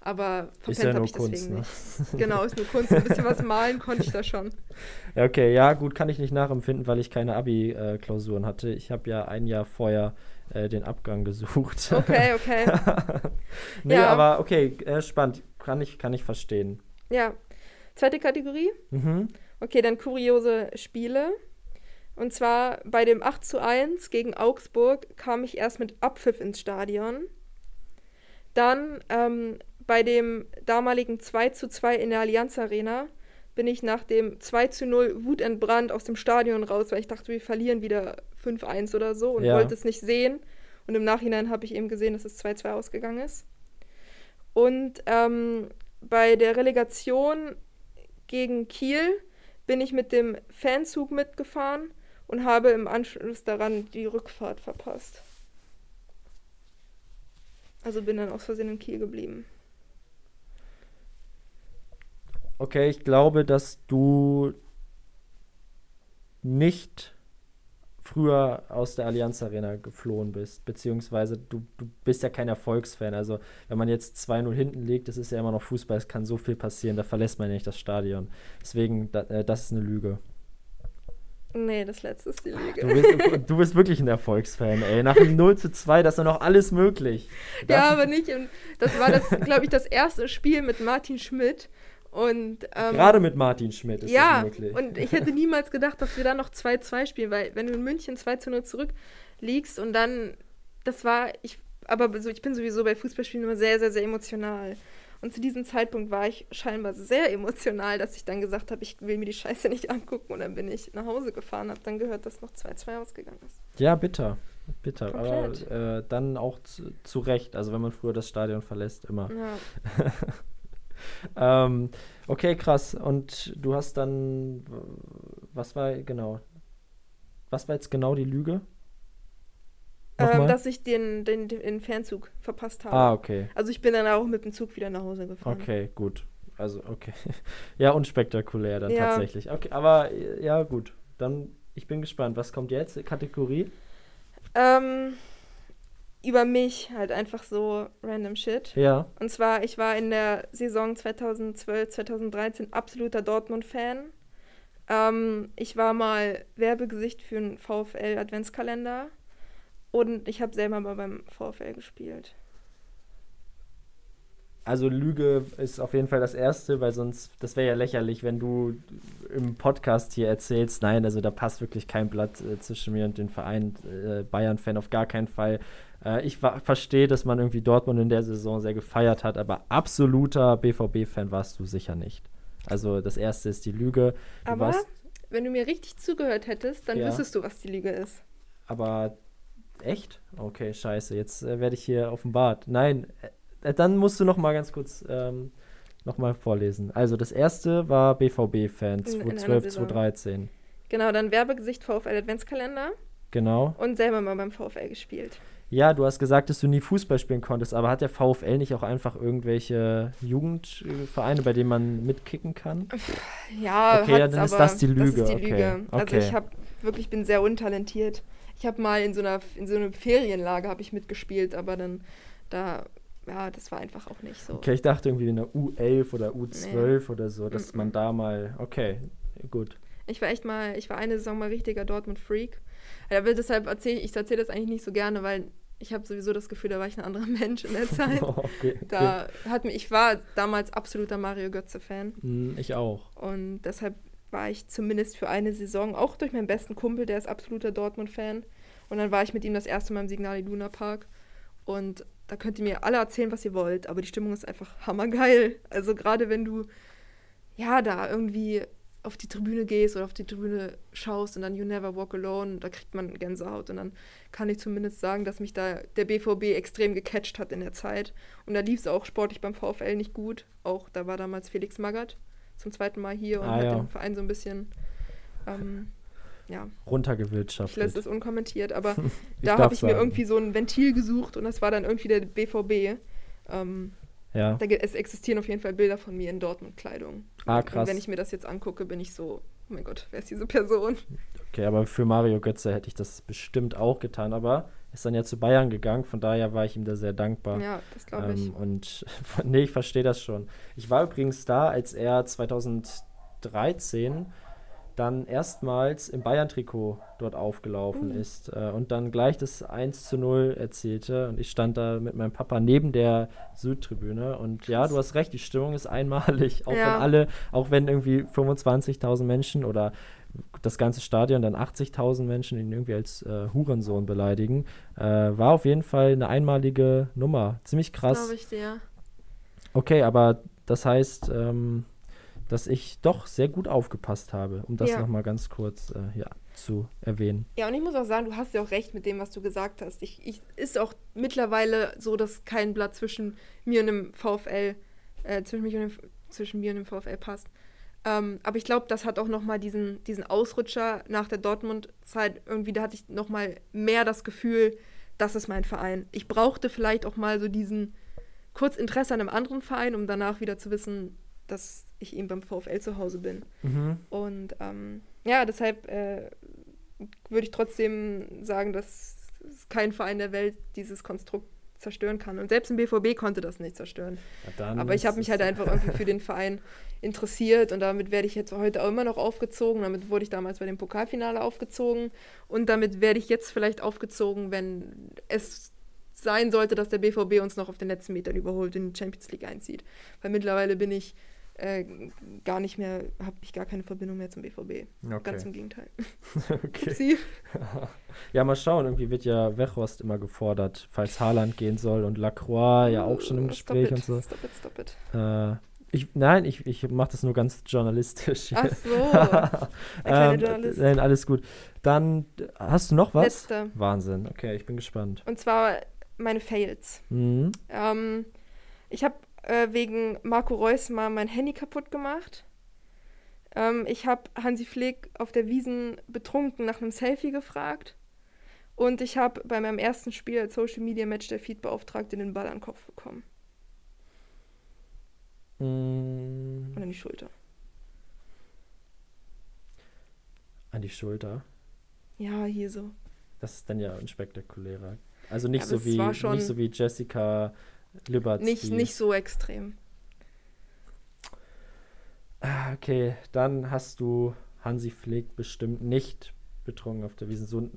Aber verpennt ja habe ich deswegen Kunst, ne? nicht. Genau, ist nur Kunst. Ein bisschen was malen konnte ich da schon. Okay, ja, gut, kann ich nicht nachempfinden, weil ich keine Abi-Klausuren hatte. Ich habe ja ein Jahr vorher äh, den Abgang gesucht. Okay, okay. nee, Ja. aber okay, äh, spannend. Kann ich, kann ich verstehen. Ja. Zweite Kategorie. Mhm. Okay, dann kuriose Spiele. Und zwar bei dem 8 zu 1 gegen Augsburg kam ich erst mit Abpfiff ins Stadion. Dann ähm, bei dem damaligen 2 zu 2 in der Allianz Arena bin ich nach dem 2 zu 0 wutentbrannt aus dem Stadion raus, weil ich dachte, wir verlieren wieder 5-1 oder so und Ja. wollte es nicht sehen. Und im Nachhinein habe ich eben gesehen, dass es 2-2 ausgegangen ist. Und ähm, bei der Relegation gegen Kiel bin ich mit dem Fanzug mitgefahren und habe im Anschluss daran die Rückfahrt verpasst. Also bin dann aus Versehen in Kiel geblieben. Okay, ich glaube, dass du nicht früher aus der Allianz Arena geflohen bist, beziehungsweise du, du bist ja kein Erfolgsfan. Also wenn man jetzt 2-0 hinten liegt, das ist ja immer noch Fußball, es kann so viel passieren, da verlässt man ja nicht das Stadion. Deswegen, da, äh, das ist eine Lüge. Nee, das letzte ist die Du Lüge. bist, du bist wirklich ein Erfolgsfan, ey. Nach dem 0 zu 2, das ist ja noch alles möglich. Ja, Das- aber nicht. Im, das war das, glaube ich, das erste Spiel mit Martin Schmidt. Und ähm, Gerade mit Martin Schmidt ist ja, das möglich. und ich hätte niemals gedacht, dass wir da noch 2-2 spielen, weil wenn du in München 2 zu 0 zurückliegst und dann, das war, ich, aber so, ich bin sowieso bei Fußballspielen immer sehr, sehr, sehr emotional. Und zu diesem Zeitpunkt war ich scheinbar sehr emotional, dass ich dann gesagt habe, ich will mir die Scheiße nicht angucken. Und dann bin ich nach Hause gefahren, habe dann gehört, dass noch 2-2 ausgegangen ist. Ja, bitter. Bitter. Komplett. Aber äh, dann auch zu, zu Recht. Also wenn man früher das Stadion verlässt, immer. Ja. Ähm, okay, krass. Und du hast dann, was war genau? Was war jetzt genau die Lüge? Ähm, dass ich den, den, den Fernzug verpasst habe. ah, okay. Also ich bin dann auch mit dem Zug wieder nach Hause gefahren. Okay, gut. Also, okay. ja, unspektakulär dann Ja. tatsächlich. Okay, aber ja, gut. Dann, ich bin gespannt. Was kommt jetzt? Kategorie? Ähm, über mich halt einfach so random shit. Ja. Und zwar, ich war in der Saison 2012, 2013 absoluter Dortmund-Fan. Ähm, ich war mal Werbegesicht für einen VfL-Adventskalender. Und ich habe selber mal beim VfL gespielt. Also Lüge ist auf jeden Fall das Erste, weil sonst, das wäre ja lächerlich, wenn du im Podcast hier erzählst, nein, also da passt wirklich kein Blatt äh, zwischen mir und dem Verein äh, Bayern-Fan, auf gar keinen Fall. Äh, ich verstehe, dass man irgendwie Dortmund in der Saison sehr gefeiert hat, aber absoluter BVB-Fan warst du sicher nicht. Also das Erste ist die Lüge. Du Aber warst, wenn du mir richtig zugehört hättest, dann Ja. wüsstest du, was die Lüge ist. aber echt? Okay, scheiße, jetzt äh, werde ich hier offenbart. Nein, äh, dann musst du noch mal ganz kurz ähm, noch mal vorlesen. Also das erste war BVB-Fan, In- in einer 2012, Saison. 2013. Genau, dann Werbegesicht VfL Adventskalender Genau. und selber mal beim VfL gespielt. Ja, du hast gesagt, dass du nie Fußball spielen konntest, aber hat der VfL nicht auch einfach irgendwelche Jugendvereine, bei denen man mitkicken kann? Ja, Okay, hat's, dann ist das die Lüge, Das ist die okay, Lüge. Also okay. ich habe wirklich bin sehr untalentiert. Ich habe mal in so einer in so einem Ferienlager habe ich mitgespielt, aber dann da ja, das war einfach auch nicht so. Okay, ich dachte irgendwie in der U11 oder U12 oder so, dass Mm-mm. man da mal. Okay, gut. Ich war echt mal, ich war eine Saison mal richtiger Dortmund Freak. Aber deshalb erzähle ich, ich erzähle das eigentlich nicht so gerne, weil ich habe sowieso das Gefühl, da war ich ein anderer Mensch in der Zeit. okay, Da hat mir, ich war damals absoluter Mario Götze-Fan. Hm, Ich auch. Und deshalb war ich zumindest für eine Saison, auch durch meinen besten Kumpel, der ist absoluter Dortmund-Fan. Und dann war ich mit ihm das erste Mal im Signal Iduna Park. Und da könnt ihr mir alle erzählen, was ihr wollt, aber die Stimmung ist einfach hammergeil. Also gerade wenn du ja da irgendwie auf die Tribüne gehst oder auf die Tribüne schaust und dann You Never Walk Alone, da kriegt man Gänsehaut. Und dann kann ich zumindest sagen, dass mich da der BVB extrem gecatcht hat in der Zeit. Und da lief es auch sportlich beim VfL nicht gut. Auch da war damals Felix Magath zum zweiten Mal hier und Ah, hat ja. den Verein so ein bisschen, ähm, ja, ich Runtergewirtschaftet. lasse es unkommentiert, aber Ich da habe ich mir sagen. irgendwie so ein Ventil gesucht und das war dann irgendwie der BVB. Ähm, Ja. da, es existieren auf jeden Fall Bilder von mir in Dortmund-Kleidung. Ah, Und krass. wenn ich mir das jetzt angucke, bin ich so, oh mein Gott, wer ist diese Person? Okay, aber für Mario Götze hätte ich das bestimmt auch getan, aber ist dann ja zu Bayern gegangen, von daher war ich ihm da sehr dankbar. Ja, das glaube ich. Ähm, und nee, ich verstehe das schon. Ich war übrigens da, als er 2013 dann erstmals im Bayern-Trikot dort aufgelaufen Mhm. ist äh, und dann gleich das 1 zu 0 erzielte. Und ich stand da mit meinem Papa neben der Südtribüne. Und ja, du hast recht, die Stimmung ist einmalig. Auch Ja. wenn alle, auch wenn irgendwie 25.000 Menschen oder das ganze Stadion dann 80.000 Menschen ihn irgendwie als äh, Hurensohn beleidigen, äh, war auf jeden Fall eine einmalige Nummer. Ziemlich krass. Glaube ich dir. Okay, aber das heißt, ähm, dass ich doch sehr gut aufgepasst habe, um das Ja. nochmal ganz kurz äh, ja, zu erwähnen. Ja, und ich muss auch sagen, du hast ja auch recht mit dem, was du gesagt hast. Ich, ich, ist auch mittlerweile so, dass kein Blatt zwischen mir und dem VfL, äh, zwischen, mich und dem, zwischen mir und dem VfL passt. Ähm, aber ich glaube, das hat auch nochmal diesen, diesen Ausrutscher nach der Dortmund-Zeit irgendwie, da hatte ich nochmal mehr das Gefühl, das ist mein Verein. Ich brauchte vielleicht auch mal so diesen kurz Interesse an einem anderen Verein, um danach wieder zu wissen, dass ich eben beim VfL zu Hause bin. Und ähm, ja, deshalb äh, würde ich trotzdem sagen, dass kein Verein der Welt dieses Konstrukt zerstören kann. Und selbst im BVB konnte das nicht zerstören. Aber ich habe mich halt einfach irgendwie für den Verein interessiert und damit werde ich jetzt heute auch immer noch aufgezogen. Damit wurde ich damals bei dem Pokalfinale aufgezogen und damit werde ich jetzt vielleicht aufgezogen, wenn es sein sollte, dass der BVB uns noch auf den letzten Metern überholt und in die Champions League einzieht. Weil mittlerweile bin ich äh, gar nicht mehr, habe ich gar keine Verbindung mehr zum BVB. Ganz im Gegenteil. okay. Ja, mal schauen. Irgendwie wird ja Wechhorst immer gefordert, falls Haaland gehen soll und Lacroix ja auch schon im Gespräch it, und so. Stop it, stop it. Äh, ich, nein, ich, ich mache das nur ganz journalistisch. Ach so. Kleine Ähm, Journalist. Nein, alles gut. Dann hast du noch was? Letzte. Wahnsinn. Okay, ich bin gespannt. Und zwar meine Fails. Mhm. Ähm, ich habe äh, wegen Marco Reus mal mein Handy kaputt gemacht. Ähm, ich habe Hansi Flick auf der Wiesen betrunken nach einem Selfie gefragt. Und ich habe bei meinem ersten Spiel als Social Media Match der Feed-Beauftragte den Ball an den Kopf bekommen. Mm, Und an die Schulter. an die Schulter. Ja, hier so. Das ist dann ja ein spektakulärer. Also nicht, Ja, so, wie, nicht so wie Jessica Liberts. Nicht, nicht so extrem. Ah, Okay, dann hast du Hansi Flick bestimmt nicht betrunken auf der Wiese. So,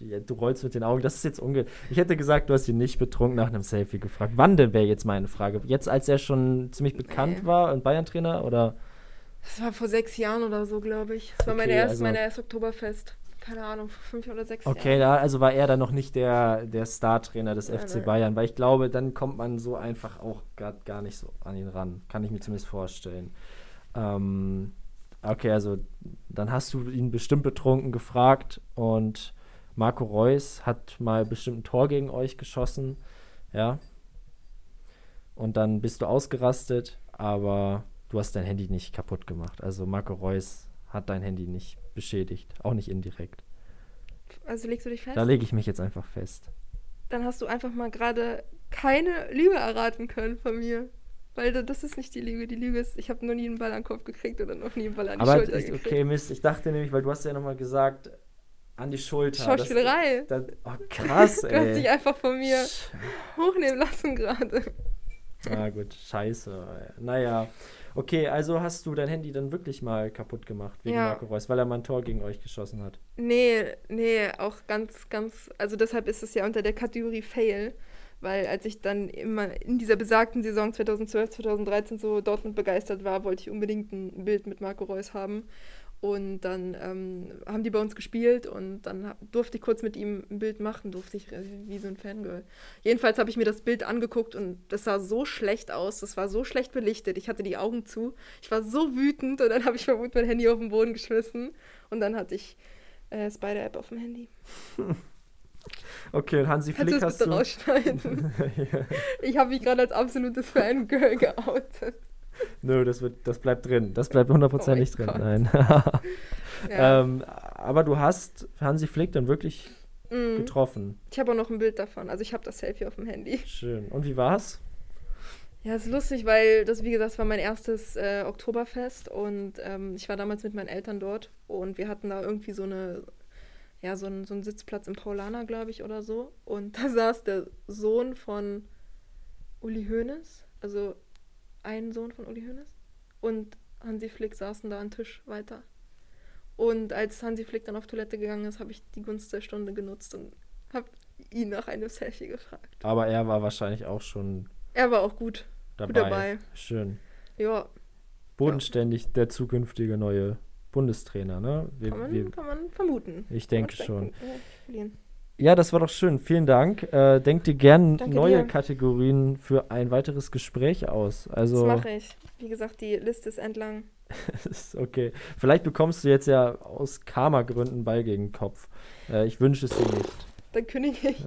du rollst mit den Augen. Das ist jetzt unge. Ich hätte gesagt, du hast ihn nicht betrunken nach einem Selfie gefragt. Wann denn wäre jetzt meine Frage? Jetzt, als er schon ziemlich bekannt Nee. war und Bayern-Trainer oder? Das war vor sechs Jahren oder so, glaube ich. Das war meine Okay, erste, also- meine erste Oktoberfest. Keine Ahnung, vor fünf oder sechs Okay, Jahren. da, also war er dann noch nicht der, der Star-Trainer des Nein, FC. Bayern, weil ich glaube, dann kommt man so einfach auch gar, gar nicht so an ihn ran. Kann ich mir zumindest vorstellen. Ähm, okay, also dann hast du ihn bestimmt betrunken gefragt und Marco Reus hat mal bestimmt ein Tor gegen euch geschossen, ja. Und dann bist du ausgerastet, aber du hast dein Handy nicht kaputt gemacht. Also Marco Reus hat dein Handy nicht beschädigt, auch nicht indirekt. Also legst du dich fest? Da lege ich mich jetzt einfach fest. dann hast du einfach mal gerade keine Lüge erraten können von mir. Weil da- das ist nicht die Lüge. Die Lüge ist, ich habe noch nie einen Ball an den Kopf gekriegt oder noch nie einen Ball an die Aber Schulter ich, gekriegt. okay, Mist, ich dachte nämlich, weil du hast ja nochmal gesagt, an die Schulter. Schauspielerei. Das, das, oh, krass, Du hast dich ey. einfach von mir hochnehmen lassen gerade. Na gut, scheiße. Ey. Naja, Okay, also hast du dein Handy dann wirklich mal kaputt gemacht wegen Ja. Marco Reus, weil er mal ein Tor gegen euch geschossen hat. Nee, nee, auch ganz, ganz, also deshalb ist es ja unter der Kategorie Fail, weil als ich dann immer in dieser besagten Saison 2012, 2013 so Dortmund begeistert war, wollte ich unbedingt ein Bild mit Marco Reus haben. Und dann ähm, haben die bei uns gespielt und dann durfte ich kurz mit ihm ein Bild machen, durfte ich äh, wie so ein Fangirl. Jedenfalls habe ich mir das Bild angeguckt und das sah so schlecht aus, das war so schlecht belichtet, ich hatte die Augen zu, ich war so wütend und dann habe ich vermutlich mein Handy auf den Boden geschmissen und dann hatte ich äh, Spider-App auf dem Handy. Okay, und Hansi Kannst du Flick das hast bitte du. rausschneiden? ja. Ich habe mich gerade als absolutes Fangirl geoutet. Nö, das, wird, das bleibt drin. Das bleibt hundertprozentig Oh drin. mein Nein. Ja. ähm, aber du hast Hansi Flick dann wirklich Mm. getroffen. Ich habe auch noch ein Bild davon. Also ich habe das Selfie auf dem Handy. Schön. Und wie war's? Ja, ist lustig, weil das, wie gesagt, war mein erstes äh, Oktoberfest und ähm, ich war damals mit meinen Eltern dort und wir hatten da irgendwie so eine, ja, so einen, so einen Sitzplatz im Paulaner, glaube ich, oder so. Und da saß der Sohn von Uli Hoeneß, also ein Sohn von Uli Hoeneß und Hansi Flick saßen da am Tisch weiter. Und als Hansi Flick dann auf Toilette gegangen ist, habe ich die Gunst der Stunde genutzt und habe ihn nach einem Selfie gefragt. Aber er war wahrscheinlich auch schon Er war auch gut. dabei. Gut dabei. Schön. Ja, Bodenständig der zukünftige neue Bundestrainer, ne? Wir, kann man, wir, kann man vermuten. ich denke schon. Ja. Ja, das war doch schön. Vielen Dank. Äh, denk dir gern Danke neue dir. Kategorien für ein weiteres Gespräch aus. Das Also, mache ich. Wie gesagt, die Liste ist entlang. okay. Vielleicht bekommst du jetzt ja aus Karma-Gründen Ball gegen den Kopf. Äh, ich wünsche es dir nicht. Dann kündige ich.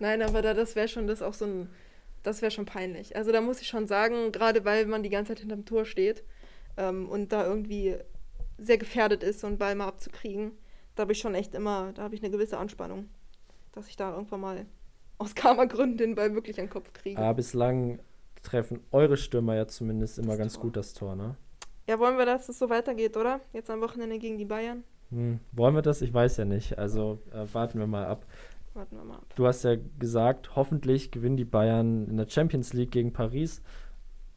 Nein, aber da, das wäre schon das auch so ein. Das wäre schon peinlich. Also da muss ich schon sagen, gerade weil man die ganze Zeit hinterm Tor steht ähm, und da irgendwie sehr gefährdet ist, so einen Ball mal abzukriegen, da habe ich schon echt immer, da habe ich eine gewisse Anspannung, dass ich da irgendwann mal aus Karma-Gründen den Ball wirklich an den Kopf kriege. Aber bislang treffen eure Stürmer ja zumindest immer Das ganz Tor. gut das Tor, ne? Ja, wollen wir, dass es so weitergeht, oder? Jetzt am Wochenende gegen die Bayern. Hm. Wollen wir das? Ich weiß ja nicht. Also äh, warten wir mal ab. Warten wir mal ab. Du hast ja gesagt, hoffentlich gewinnen die Bayern in der Champions League gegen Paris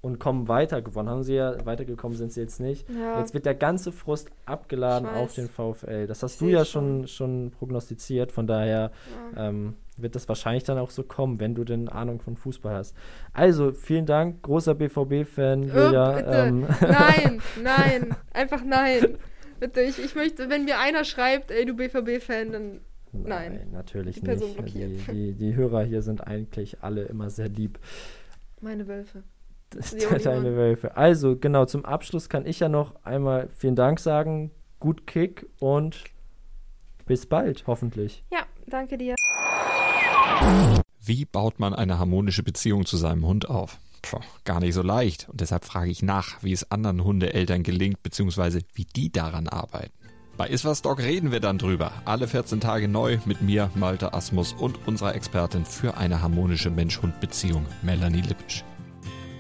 und kommen weiter. Gewonnen haben sie ja, weitergekommen sind sie jetzt nicht. Ja, Jetzt wird der ganze Frust abgeladen auf den VfL. Das hast Seh du ja schon, schon prognostiziert, von daher ja. ähm, wird das wahrscheinlich dann auch so kommen, wenn du denn Ahnung von Fußball hast. Also, vielen Dank, großer BVB-Fan, Julia. Ähm, Nein, nein, einfach nein. Bitte, ich, ich möchte, wenn mir einer schreibt, ey, du BVB-Fan, dann Nein. natürlich Die nicht. Die, die, die Hörer hier sind eigentlich alle immer sehr lieb. meine. Wölfe. Also, genau, zum Abschluss kann ich ja noch einmal vielen Dank sagen. Gut Kick und bis bald, hoffentlich. Ja, danke dir. Wie baut man eine harmonische Beziehung zu seinem Hund auf? Puh, gar nicht so leicht. Und deshalb frage ich nach, wie es anderen Hundeeltern gelingt, beziehungsweise wie die daran arbeiten. Bei Iswas Dog reden wir dann drüber. Alle 14 Tage neu mit mir, Malte Asmus und unserer Expertin für eine harmonische Mensch-Hund-Beziehung, Melanie Lippisch.